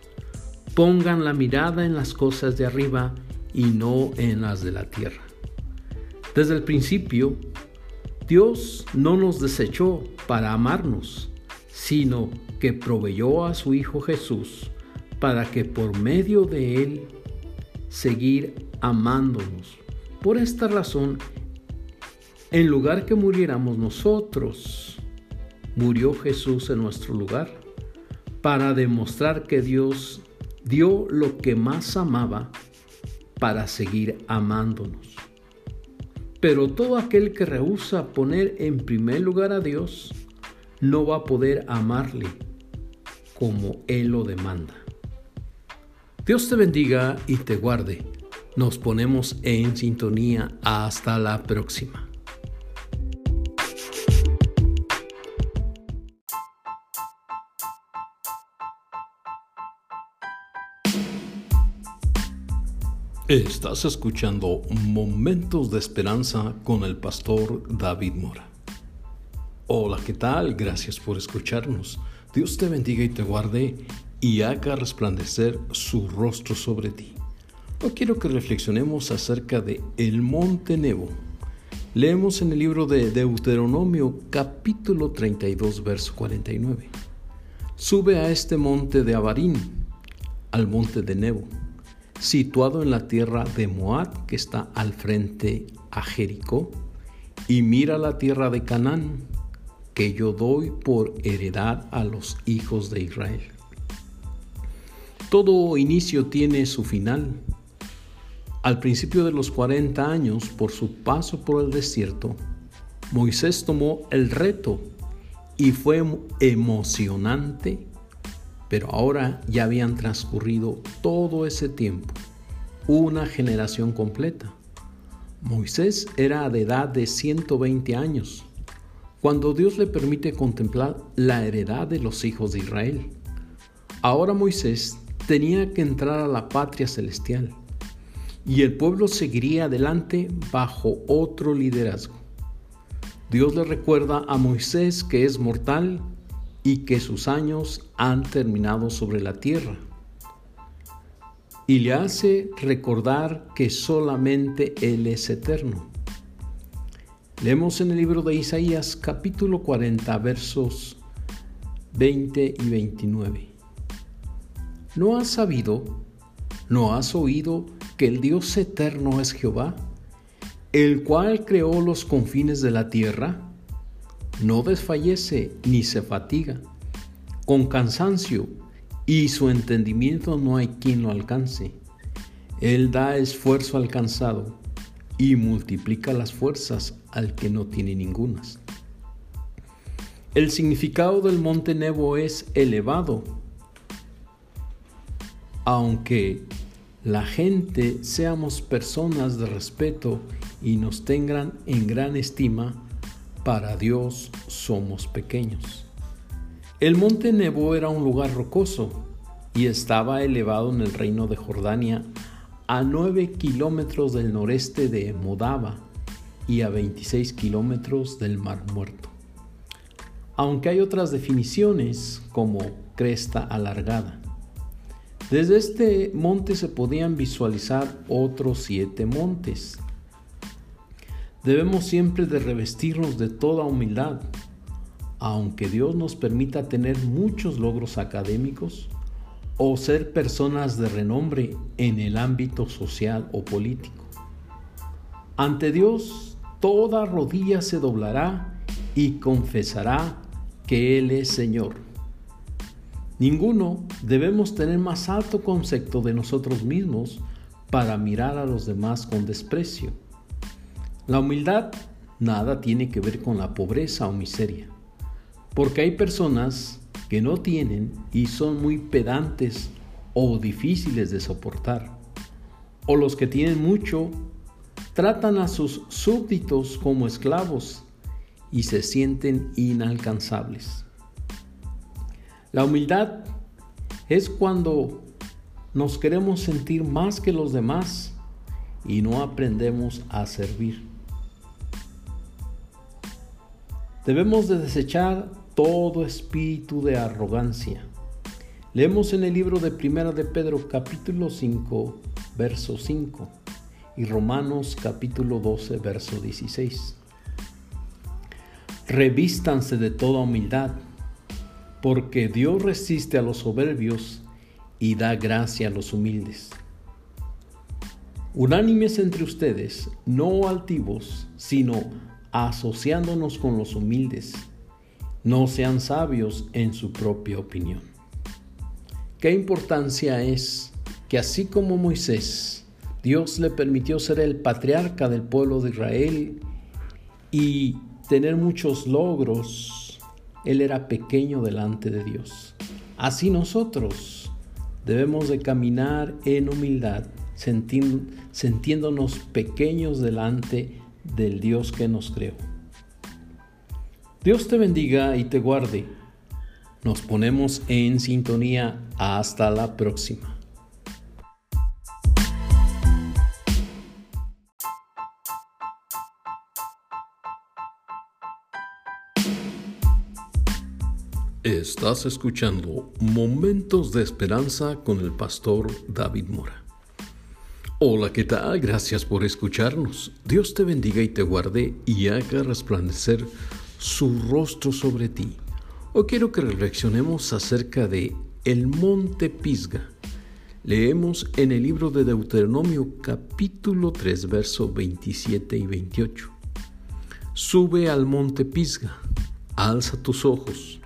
Speaker 1: Pongan la mirada en las cosas de arriba y no en las de la tierra. Desde el principio, Dios no nos desechó para amarnos, sino que proveyó a su Hijo Jesús para que por medio de Él seguir amándonos. Por esta razón, en lugar que muriéramos nosotros, murió Jesús en nuestro lugar para demostrar que Dios dio lo que más amaba para seguir amándonos. Pero todo aquel que rehúsa poner en primer lugar a Dios no va a poder amarle como Él lo demanda. Dios te bendiga y te guarde. Nos ponemos en sintonía. Hasta la próxima. Estás escuchando Momentos de Esperanza con el pastor David Mora. Hola, ¿qué tal? Gracias por escucharnos. Dios te bendiga y te guarde y haga resplandecer su rostro sobre ti. Hoy quiero que reflexionemos acerca de el monte Nebo. Leemos en el libro de Deuteronomio capítulo 32 verso 49. Sube a este monte de Abarín, al monte de Nebo situado en la tierra de Moab, que está al frente a Jericó, y mira la tierra de Canaán, que yo doy por heredad a los hijos de Israel. Todo inicio tiene su final. Al principio de los 40 años, por su paso por el desierto, Moisés tomó el reto y fue emocionante pero ahora ya habían transcurrido todo ese tiempo, una generación completa. Moisés era de edad de 120 años, cuando Dios le permite contemplar la heredad de los hijos de Israel. Ahora Moisés tenía que entrar a la patria celestial y el pueblo seguiría adelante bajo otro liderazgo. Dios le recuerda a Moisés que es mortal y que sus años han terminado sobre la tierra. Y le hace recordar que solamente Él es eterno. Leemos en el libro de Isaías capítulo 40 versos 20 y 29. ¿No has sabido, no has oído que el Dios eterno es Jehová, el cual creó los confines de la tierra? No desfallece ni se fatiga, con cansancio, y su entendimiento no hay quien lo alcance. Él da esfuerzo al cansado y multiplica las fuerzas al que no tiene ningunas. El significado del monte Nebo es elevado, aunque la gente seamos personas de respeto y nos tengan en gran estima, para Dios somos pequeños. El monte Nebo era un lugar rocoso y estaba elevado en el reino de Jordania a 9 kilómetros del noreste de Modaba y a 26 kilómetros del Mar Muerto. Aunque hay otras definiciones como cresta alargada. Desde este monte se podían visualizar otros siete montes, Debemos siempre de revestirnos de toda humildad, aunque Dios nos permita tener muchos logros académicos o ser personas de renombre en el ámbito social o político. Ante Dios toda rodilla se doblará y confesará que Él es Señor. Ninguno debemos tener más alto concepto de nosotros mismos para mirar a los demás con desprecio. La humildad nada tiene que ver con la pobreza o miseria, porque hay personas que no tienen y son muy pedantes o difíciles de soportar, o los que tienen mucho tratan a sus súbditos como esclavos y se sienten inalcanzables. La humildad es cuando nos queremos sentir más que los demás y no aprendemos a servir. Debemos de desechar todo espíritu de arrogancia. Leemos en el libro de Primera de Pedro capítulo 5, verso 5 y Romanos capítulo 12, verso 16. Revístanse de toda humildad, porque Dios resiste a los soberbios y da gracia a los humildes. Unánimes entre ustedes, no altivos, sino asociándonos con los humildes. No sean sabios en su propia opinión. ¿Qué importancia es que así como Moisés Dios le permitió ser el patriarca del pueblo de Israel y tener muchos logros. Él era pequeño delante de Dios. Así nosotros debemos de caminar en humildad, sintiéndonos pequeños delante del Dios que nos creó. Dios te bendiga y te guarde. Nos ponemos en sintonía. Hasta la próxima. Estás escuchando Momentos de Esperanza con el pastor David Mora. Hola, ¿qué tal? Gracias por escucharnos. Dios te bendiga y te guarde y haga resplandecer su rostro sobre ti. Hoy quiero que reflexionemos acerca de el monte Pisga. Leemos en el libro de Deuteronomio capítulo 3 versos 27 y 28. Sube al monte Pisga, alza tus ojos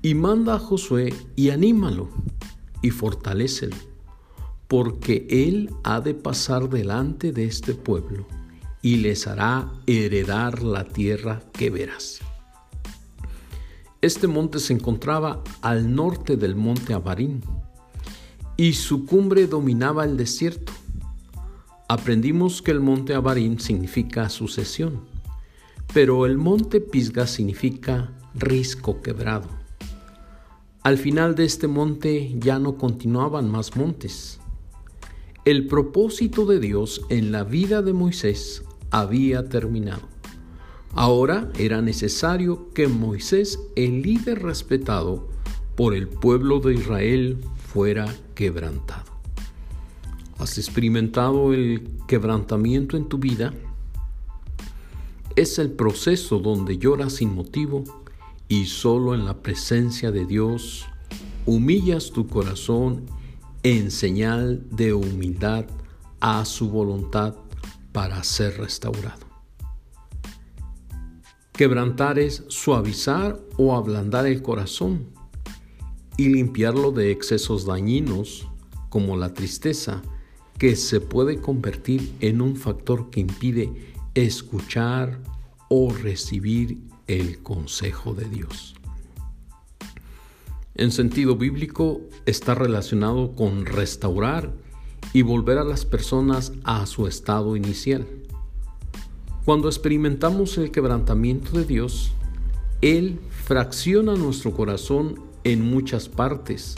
Speaker 1: y manda a Josué y anímalo y fortalécelo, porque él ha de pasar delante de este pueblo y les hará heredar la tierra que verás. Este monte se encontraba al norte del monte Abarín y su cumbre dominaba el desierto. Aprendimos que el monte Abarín significa sucesión, pero el monte Pisga significa risco quebrado. Al final de este monte ya no continuaban más montes. El propósito de Dios en la vida de Moisés había terminado. Ahora era necesario que Moisés, el líder respetado por el pueblo de Israel, fuera quebrantado. ¿Has experimentado el quebrantamiento en tu vida? Es el proceso donde lloras sin motivo y solo en la presencia de Dios humillas tu corazón en señal de humildad a su voluntad para ser restaurado. Quebrantar es suavizar o ablandar el corazón y limpiarlo de excesos dañinos como la tristeza, que se puede convertir en un factor que impide escuchar o recibir el consejo de Dios. En sentido bíblico está relacionado con restaurar y volver a las personas a su estado inicial. Cuando experimentamos el quebrantamiento de Dios, Él fracciona nuestro corazón en muchas partes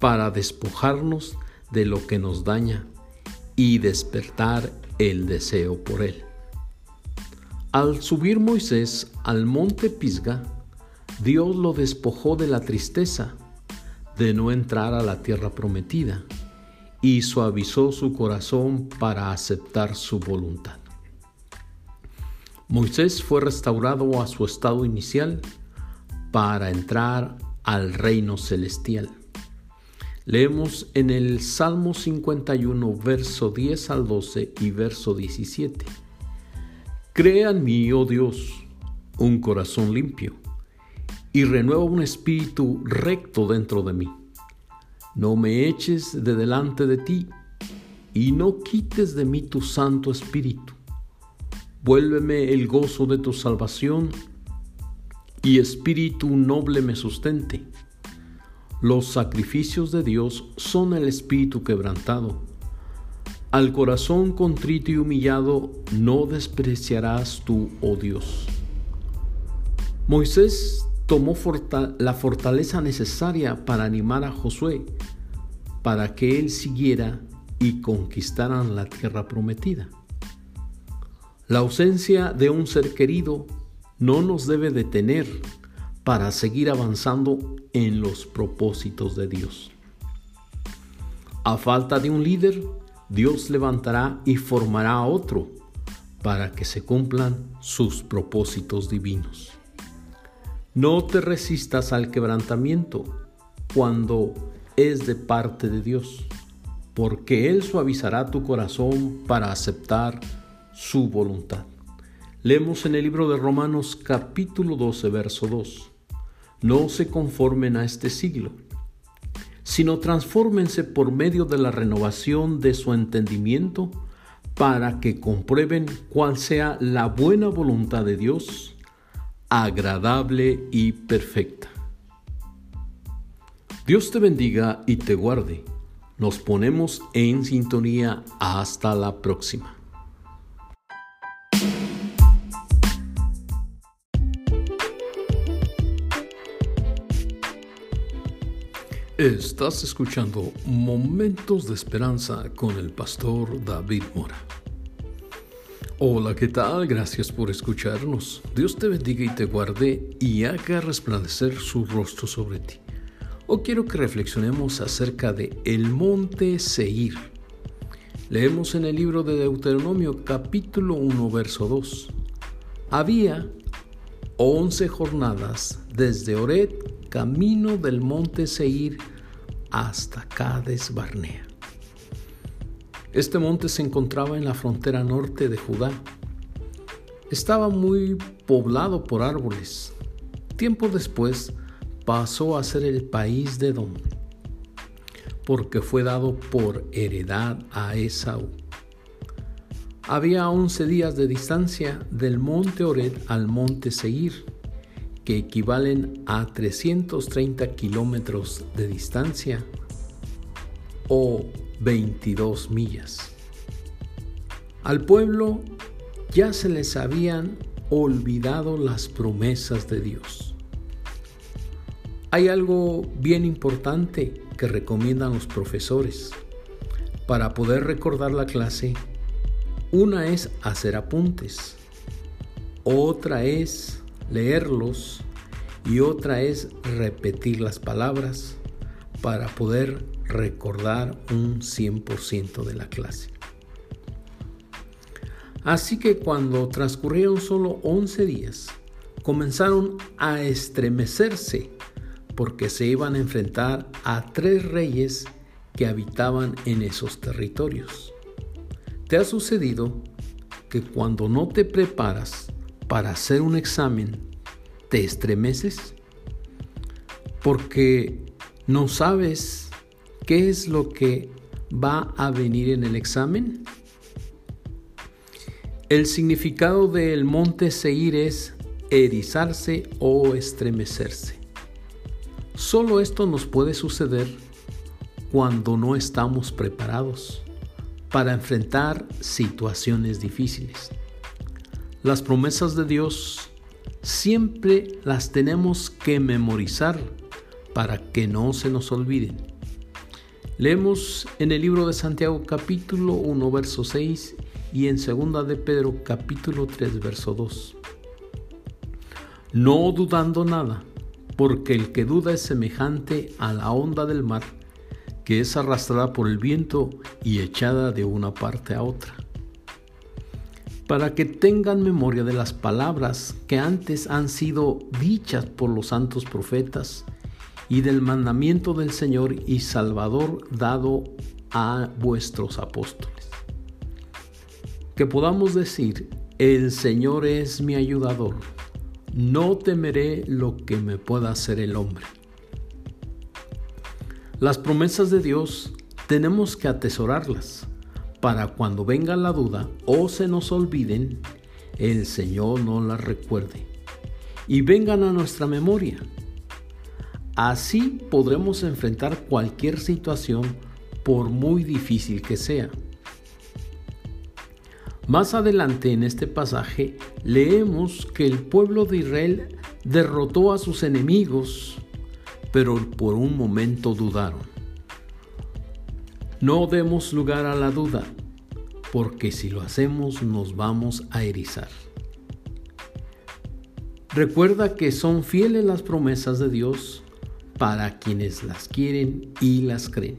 Speaker 1: para despojarnos de lo que nos daña y despertar el deseo por Él. Al subir Moisés al monte Pisga, Dios lo despojó de la tristeza de no entrar a la tierra prometida y suavizó su corazón para aceptar su voluntad. Moisés fue restaurado a su estado inicial para entrar al reino celestial. Leemos en el Salmo 51, verso 10 al 12 y verso 17. Crea en mí, oh Dios, un corazón limpio y renueva un espíritu recto dentro de mí. No me eches de delante de ti y no quites de mí tu santo espíritu. Vuélveme el gozo de tu salvación y espíritu noble me sustente. Los sacrificios de Dios son el espíritu quebrantado. Al corazón contrito y humillado no despreciarás tú, oh Dios. Moisés tomó la fortaleza necesaria para animar a Josué, para que él siguiera y conquistaran la tierra prometida. La ausencia de un ser querido no nos debe detener para seguir avanzando en los propósitos de Dios. A falta de un líder, Dios levantará y formará a otro para que se cumplan sus propósitos divinos. No te resistas al quebrantamiento cuando es de parte de Dios, porque Él suavizará tu corazón para aceptar su voluntad. Leemos en el libro de Romanos capítulo 12, verso 2. No se conformen a este siglo, sino transfórmense por medio de la renovación de su entendimiento para que comprueben cuál sea la buena voluntad de Dios, agradable y perfecta. Dios te bendiga y te guarde. Nos ponemos en sintonía hasta la próxima. Estás escuchando Momentos de Esperanza con el pastor David Mora. Hola, ¿qué tal? Gracias por escucharnos. Dios te bendiga y te guarde y haga resplandecer su rostro sobre ti. Hoy quiero que reflexionemos acerca de el monte Seir. Leemos en el libro de Deuteronomio capítulo 1 verso 2. Había once jornadas desde Ored, camino del monte Seir, hasta Cades Barnea. Este monte se encontraba en la frontera norte de Judá. Estaba muy poblado por árboles. Tiempo después pasó a ser el país de Edom, porque fue dado por heredad a Esaú. Había 11 días de distancia del monte Ored al monte Seir, que equivalen a 330 kilómetros de distancia o 22 millas. Al pueblo ya se les habían olvidado las promesas de Dios. Hay algo bien importante que recomiendan los profesores para poder recordar la clase. Una es hacer apuntes, otra es leerlos y otra es repetir las palabras para poder recordar un 100% de la clase. Así que cuando transcurrieron solo 11 días, comenzaron a estremecerse porque se iban a enfrentar a tres reyes que habitaban en esos territorios. ¿Te ha sucedido que cuando no te preparas para hacer un examen, te estremeces? Porque no sabes ¿Qué es lo que va a venir en el examen? El significado del monte Seir es erizarse o estremecerse. Solo esto nos puede suceder cuando no estamos preparados para enfrentar situaciones difíciles. Las promesas de Dios siempre las tenemos que memorizar para que no se nos olviden. Leemos en el libro de Santiago capítulo 1 verso 6 y en segunda de Pedro capítulo 3 verso 2. No dudando nada, porque el que duda es semejante a la onda del mar, que es arrastrada por el viento y echada de una parte a otra. Para que tengan memoria de las palabras que antes han sido dichas por los santos profetas y del mandamiento del Señor y Salvador dado a vuestros apóstoles. Que podamos decir, el Señor es mi ayudador, no temeré lo que me pueda hacer el hombre. Las promesas de Dios tenemos que atesorarlas para cuando venga la duda o se nos olviden, el Señor no las recuerde y vengan a nuestra memoria. Así podremos enfrentar cualquier situación por muy difícil que sea. Más adelante en este pasaje leemos que el pueblo de Israel derrotó a sus enemigos, pero por un momento dudaron. No demos lugar a la duda, porque si lo hacemos nos vamos a erizar. Recuerda que son fieles las promesas de Dios para quienes las quieren y las creen.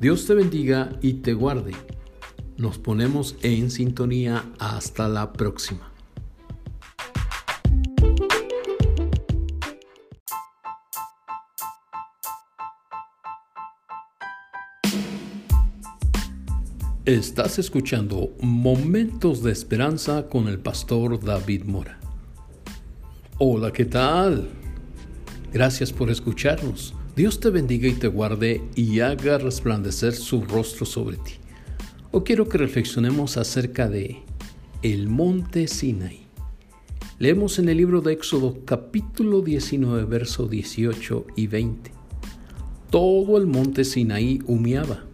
Speaker 1: Dios te bendiga y te guarde. Nos ponemos en sintonía hasta la próxima. Estás escuchando Momentos de Esperanza con el pastor David Mora. Hola, ¿qué tal? Gracias por escucharnos. Dios te bendiga y te guarde y haga resplandecer su rostro sobre ti. Hoy quiero que reflexionemos acerca de el monte Sinai. Leemos en el libro de Éxodo capítulo 19, verso 18 y 20. Todo el monte Sinaí humeaba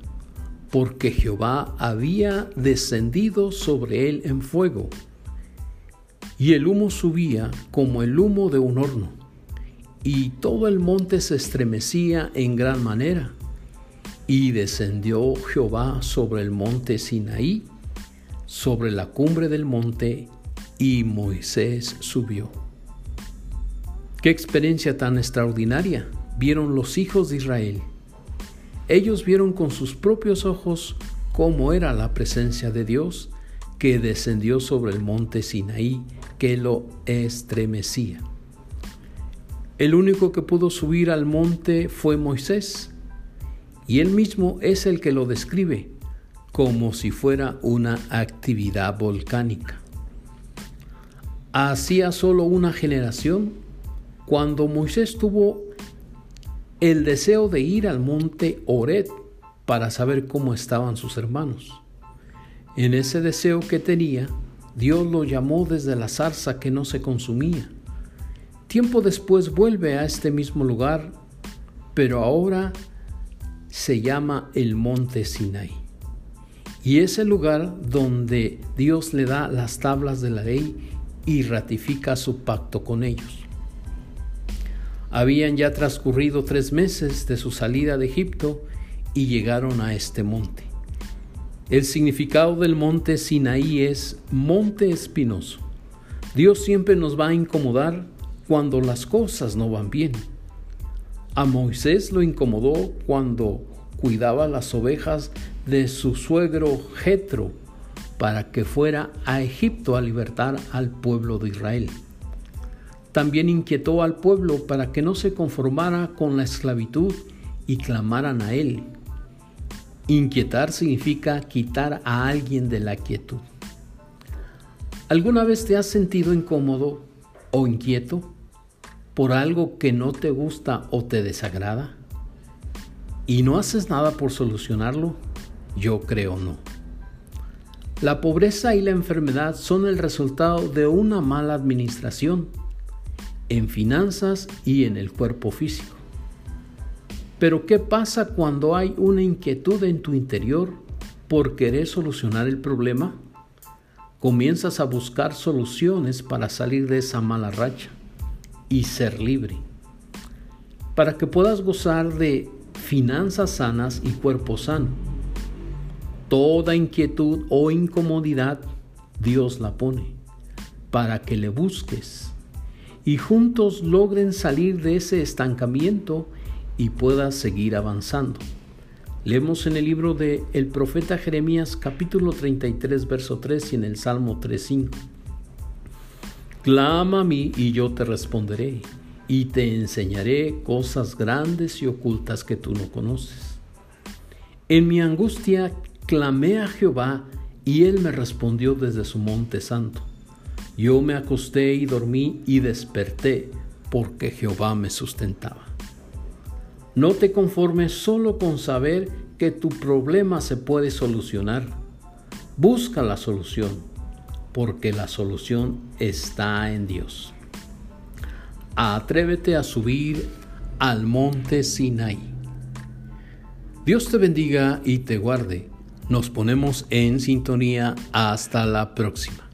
Speaker 1: porque Jehová había descendido sobre él en fuego, y el humo subía como el humo de un horno, y todo el monte se estremecía en gran manera. Y descendió Jehová sobre el monte Sinaí, sobre la cumbre del monte, y Moisés subió. Qué experiencia tan extraordinaria vieron los hijos de Israel ellos vieron con sus propios ojos cómo era la presencia de Dios que descendió sobre el monte Sinaí, que lo estremecía. El único que pudo subir al monte fue Moisés, y él mismo es el que lo describe como si fuera una actividad volcánica. Hacía solo una generación, cuando Moisés tuvo el deseo de ir al monte Oret para saber cómo estaban sus hermanos. En ese deseo que tenía, Dios lo llamó desde la zarza que no se consumía. Tiempo después vuelve a este mismo lugar, pero ahora se llama el monte Sinai. Y es el lugar donde Dios le da las tablas de la ley y ratifica su pacto con ellos. Habían ya transcurrido tres meses de su salida de Egipto y llegaron a este monte. El significado del monte Sinaí es monte espinoso. Dios siempre nos va a incomodar cuando las cosas no van bien. A Moisés lo incomodó cuando cuidaba las ovejas de su suegro Jetro para que fuera a Egipto a libertar al pueblo de Israel. También inquietó al pueblo para que no se conformara con la esclavitud y clamaran a Él. Inquietar significa quitar a alguien de la quietud. ¿Alguna vez te has sentido incómodo o inquieto por algo que no te gusta o te desagrada? ¿Y no haces nada por solucionarlo? Yo creo no. La pobreza y la enfermedad son el resultado de una mala administración en finanzas y en el cuerpo físico. Pero ¿qué pasa cuando hay una inquietud en tu interior por querer solucionar el problema? Comienzas a buscar soluciones para salir de esa mala racha y ser libre. Para que puedas gozar de finanzas sanas y cuerpo sano. Toda inquietud o incomodidad Dios la pone para que le busques y juntos logren salir de ese estancamiento y puedas seguir avanzando. Leemos en el libro de el profeta Jeremías capítulo 33 verso 3 y en el Salmo 3.5. Clama a mí y yo te responderé y te enseñaré cosas grandes y ocultas que tú no conoces. En mi angustia clamé a Jehová y él me respondió desde su monte santo. Yo me acosté y dormí y desperté porque Jehová me sustentaba. No te conformes solo con saber que tu problema se puede solucionar. Busca la solución, porque la solución está en Dios. Atrévete a subir al monte Sinai. Dios te bendiga y te guarde. Nos ponemos en sintonía. Hasta la próxima.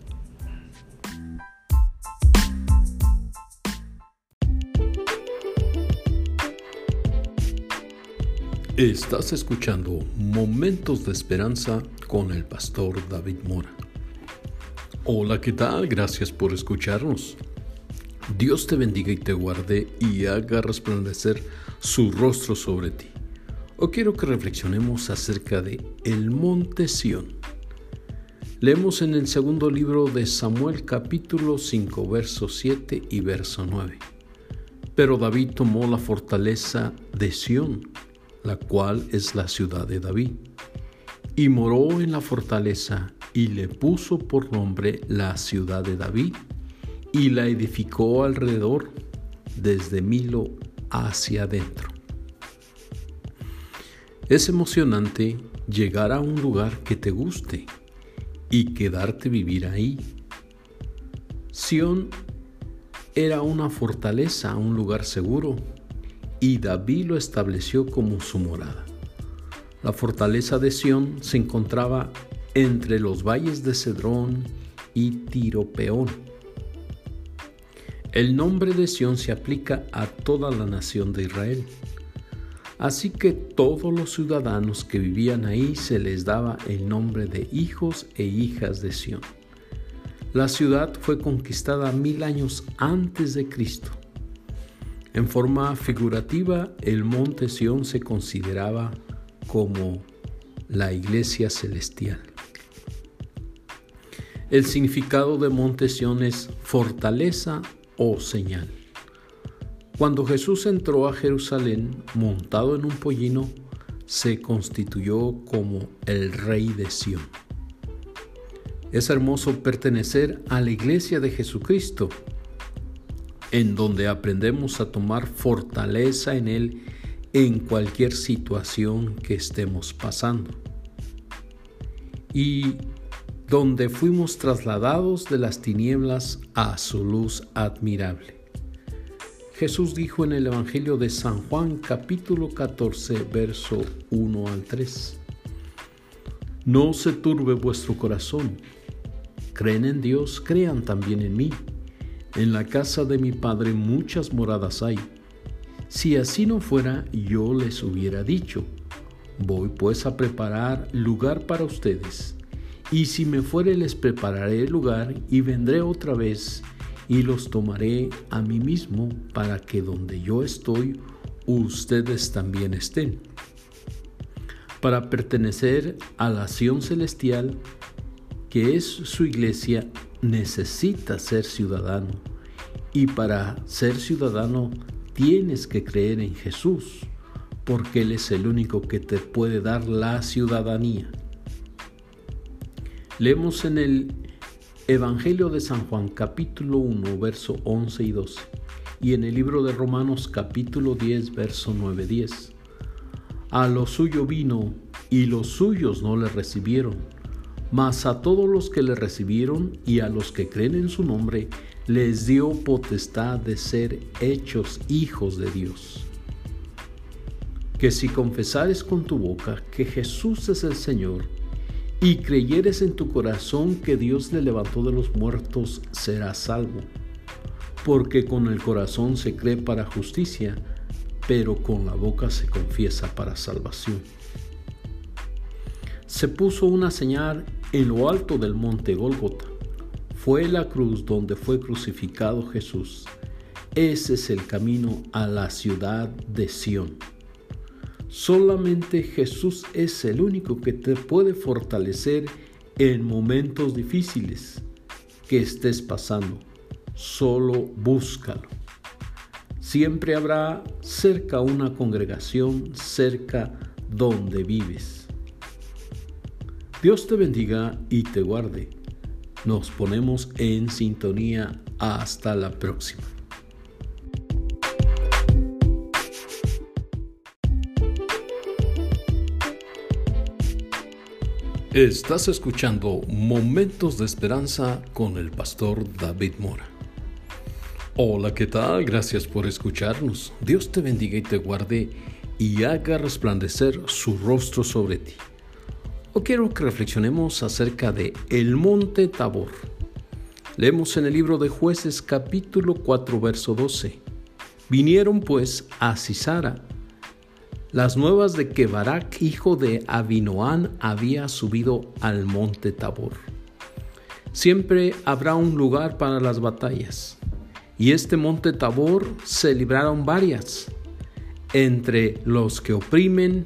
Speaker 1: Estás escuchando Momentos de Esperanza con el pastor David Mora. Hola, ¿qué tal? Gracias por escucharnos. Dios te bendiga y te guarde y haga resplandecer su rostro sobre ti. Hoy quiero que reflexionemos acerca de el monte Sión. Leemos en el segundo libro de Samuel capítulo 5 verso 7 y verso 9. Pero David tomó la fortaleza de Sión la cual es la ciudad de David. Y moró en la fortaleza y le puso por nombre la ciudad de David y la edificó alrededor desde Milo hacia adentro. Es emocionante llegar a un lugar que te guste y quedarte vivir ahí. Sión era una fortaleza, un lugar seguro, y David lo estableció como su morada. La fortaleza de Sión se encontraba entre los valles de Cedrón y Tiropeón. El nombre de Sión se aplica a toda la nación de Israel. Así que todos los ciudadanos que vivían ahí se les daba el nombre de hijos e hijas de Sión. La ciudad fue conquistada mil años antes de Cristo en forma figurativa, el monte Sión se consideraba como la iglesia celestial. El significado de monte Sión es fortaleza o señal. Cuando Jesús entró a Jerusalén montado en un pollino, se constituyó como el rey de Sión. Es hermoso pertenecer a la iglesia de Jesucristo en donde aprendemos a tomar fortaleza en Él en cualquier situación que estemos pasando. Y donde fuimos trasladados de las tinieblas a su luz admirable. Jesús dijo en el Evangelio de San Juan capítulo 14 verso 1 al 3. No se turbe vuestro corazón. Creen en Dios, crean también en mí. En la casa de mi padre muchas moradas hay. Si así no fuera, yo les hubiera dicho, voy pues a preparar lugar para ustedes. Y si me fuere, les prepararé lugar y vendré otra vez y los tomaré a mí mismo para que donde yo estoy, ustedes también estén. Para pertenecer a la acción celestial, que es su iglesia, necesitas ser ciudadano. Y para ser ciudadano tienes que creer en Jesús, porque Él es el único que te puede dar la ciudadanía. Leemos en el Evangelio de San Juan capítulo 1, verso 11 y 12, y en el libro de Romanos capítulo 10, verso 9-10. A lo suyo vino y los suyos no le recibieron mas a todos los que le recibieron y a los que creen en su nombre, les dio potestad de ser hechos hijos de Dios. Que si confesares con tu boca que Jesús es el Señor, y creyeres en tu corazón que Dios le levantó de los muertos, serás salvo. Porque con el corazón se cree para justicia, pero con la boca se confiesa para salvación. Se puso una señal en lo alto del monte Gólgota. Fue la cruz donde fue crucificado Jesús. Ese es el camino a la ciudad de Sión. Solamente Jesús es el único que te puede fortalecer en momentos difíciles que estés pasando. Solo búscalo. siempre habrá cerca una congregación, cerca donde vives. Dios te bendiga y te guarde. Nos ponemos en sintonía. Hasta la próxima. Estás escuchando Momentos de Esperanza con el pastor David Mora. Hola, ¿qué tal? Gracias por escucharnos. Dios te bendiga y te guarde y haga resplandecer su rostro sobre ti. Hoy quiero que reflexionemos acerca de el monte Tabor. Leemos en el libro de jueces capítulo 4 verso 12. Vinieron pues a Cisara las nuevas de que Barak, hijo de Abinoán, había subido al monte Tabor. Siempre habrá un lugar para las batallas y este monte Tabor se libraron varias, entre los que oprimen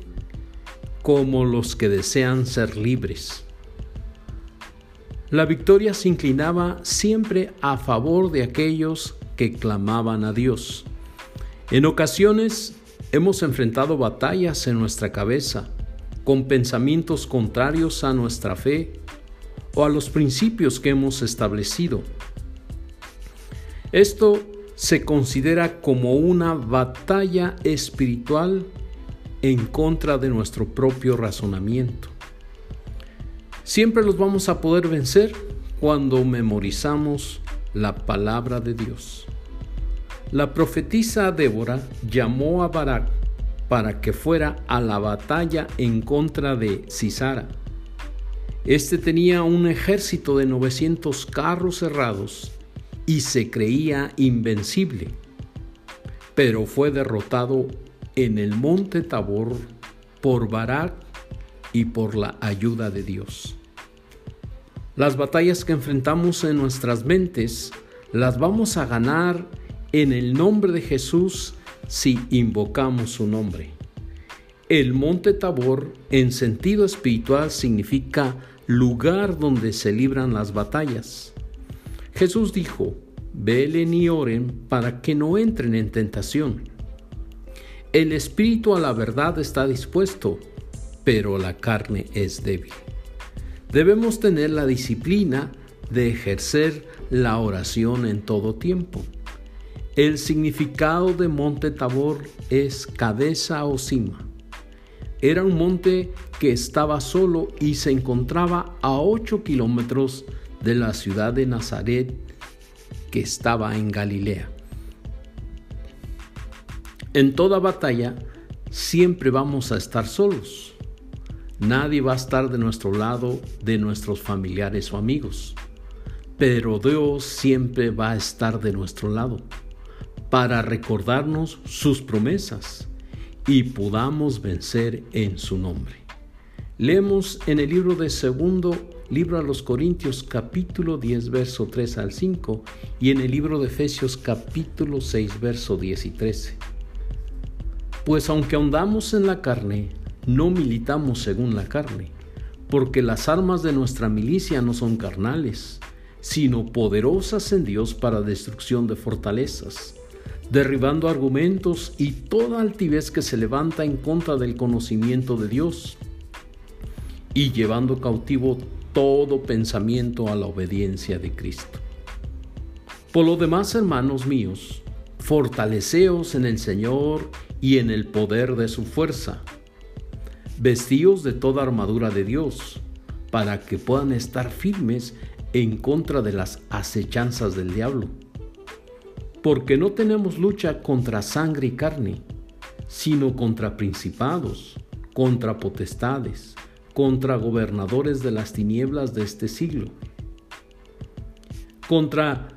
Speaker 1: como los que desean ser libres. La victoria se inclinaba siempre a favor de aquellos que clamaban a Dios. En ocasiones hemos enfrentado batallas en nuestra cabeza con pensamientos contrarios a nuestra fe o a los principios que hemos establecido. Esto se considera como una batalla espiritual en contra de nuestro propio razonamiento. Siempre los vamos a poder vencer cuando memorizamos la palabra de Dios. La profetisa Débora llamó a Barak para que fuera a la batalla en contra de Cisara. Este tenía un ejército de 900 carros cerrados y se creía invencible, pero fue derrotado en el monte Tabor por Barak y por la ayuda de Dios. Las batallas que enfrentamos en nuestras mentes las vamos a ganar en el nombre de Jesús si invocamos su nombre. El monte Tabor en sentido espiritual significa lugar donde se libran las batallas. Jesús dijo, velen y oren para que no entren en tentación. El espíritu a la verdad está dispuesto, pero la carne es débil. Debemos tener la disciplina de ejercer la oración en todo tiempo. El significado de Monte Tabor es cabeza o cima. Era un monte que estaba solo y se encontraba a 8 kilómetros de la ciudad de Nazaret que estaba en Galilea. En toda batalla siempre vamos a estar solos. Nadie va a estar de nuestro lado, de nuestros familiares o amigos. Pero Dios siempre va a estar de nuestro lado para recordarnos sus promesas y podamos vencer en su nombre. Leemos en el libro de segundo libro a los Corintios capítulo 10 verso 3 al 5 y en el libro de Efesios capítulo 6 verso 10 y 13. Pues aunque ahondamos en la carne, no militamos según la carne, porque las armas de nuestra milicia no son carnales, sino poderosas en Dios para destrucción de fortalezas derribando argumentos y toda altivez que se levanta en contra del conocimiento de Dios y llevando cautivo todo pensamiento a la obediencia de Cristo. Por lo demás, hermanos míos, fortaleceos en el Señor y en el poder de su fuerza. Vestíos de toda armadura de Dios, para que puedan estar firmes en contra de las acechanzas del diablo porque no tenemos lucha contra sangre y carne, sino contra principados, contra potestades, contra gobernadores de las tinieblas de este siglo, contra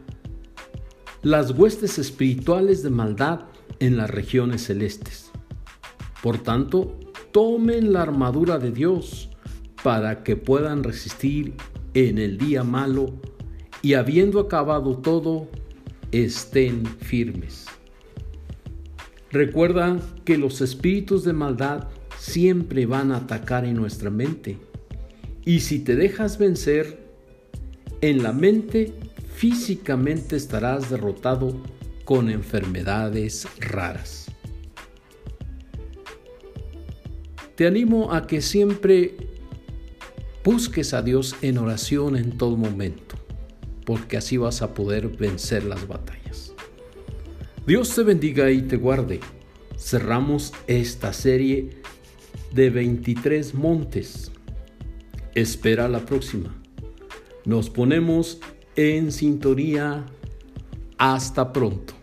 Speaker 1: las huestes espirituales de maldad en las regiones celestes. Por tanto, tomen la armadura de Dios para que puedan resistir en el día malo y habiendo acabado todo, estén firmes. Recuerda que los espíritus de maldad siempre van a atacar en nuestra mente. Y si te dejas vencer en la mente, físicamente estarás derrotado con enfermedades raras. Te animo a que siempre busques a Dios en oración en todo momento, porque así vas a poder vencer las batallas. Dios te bendiga y te guarde. Cerramos esta serie de 23 montes. Espera la próxima. Nos ponemos en sintonía. Hasta pronto.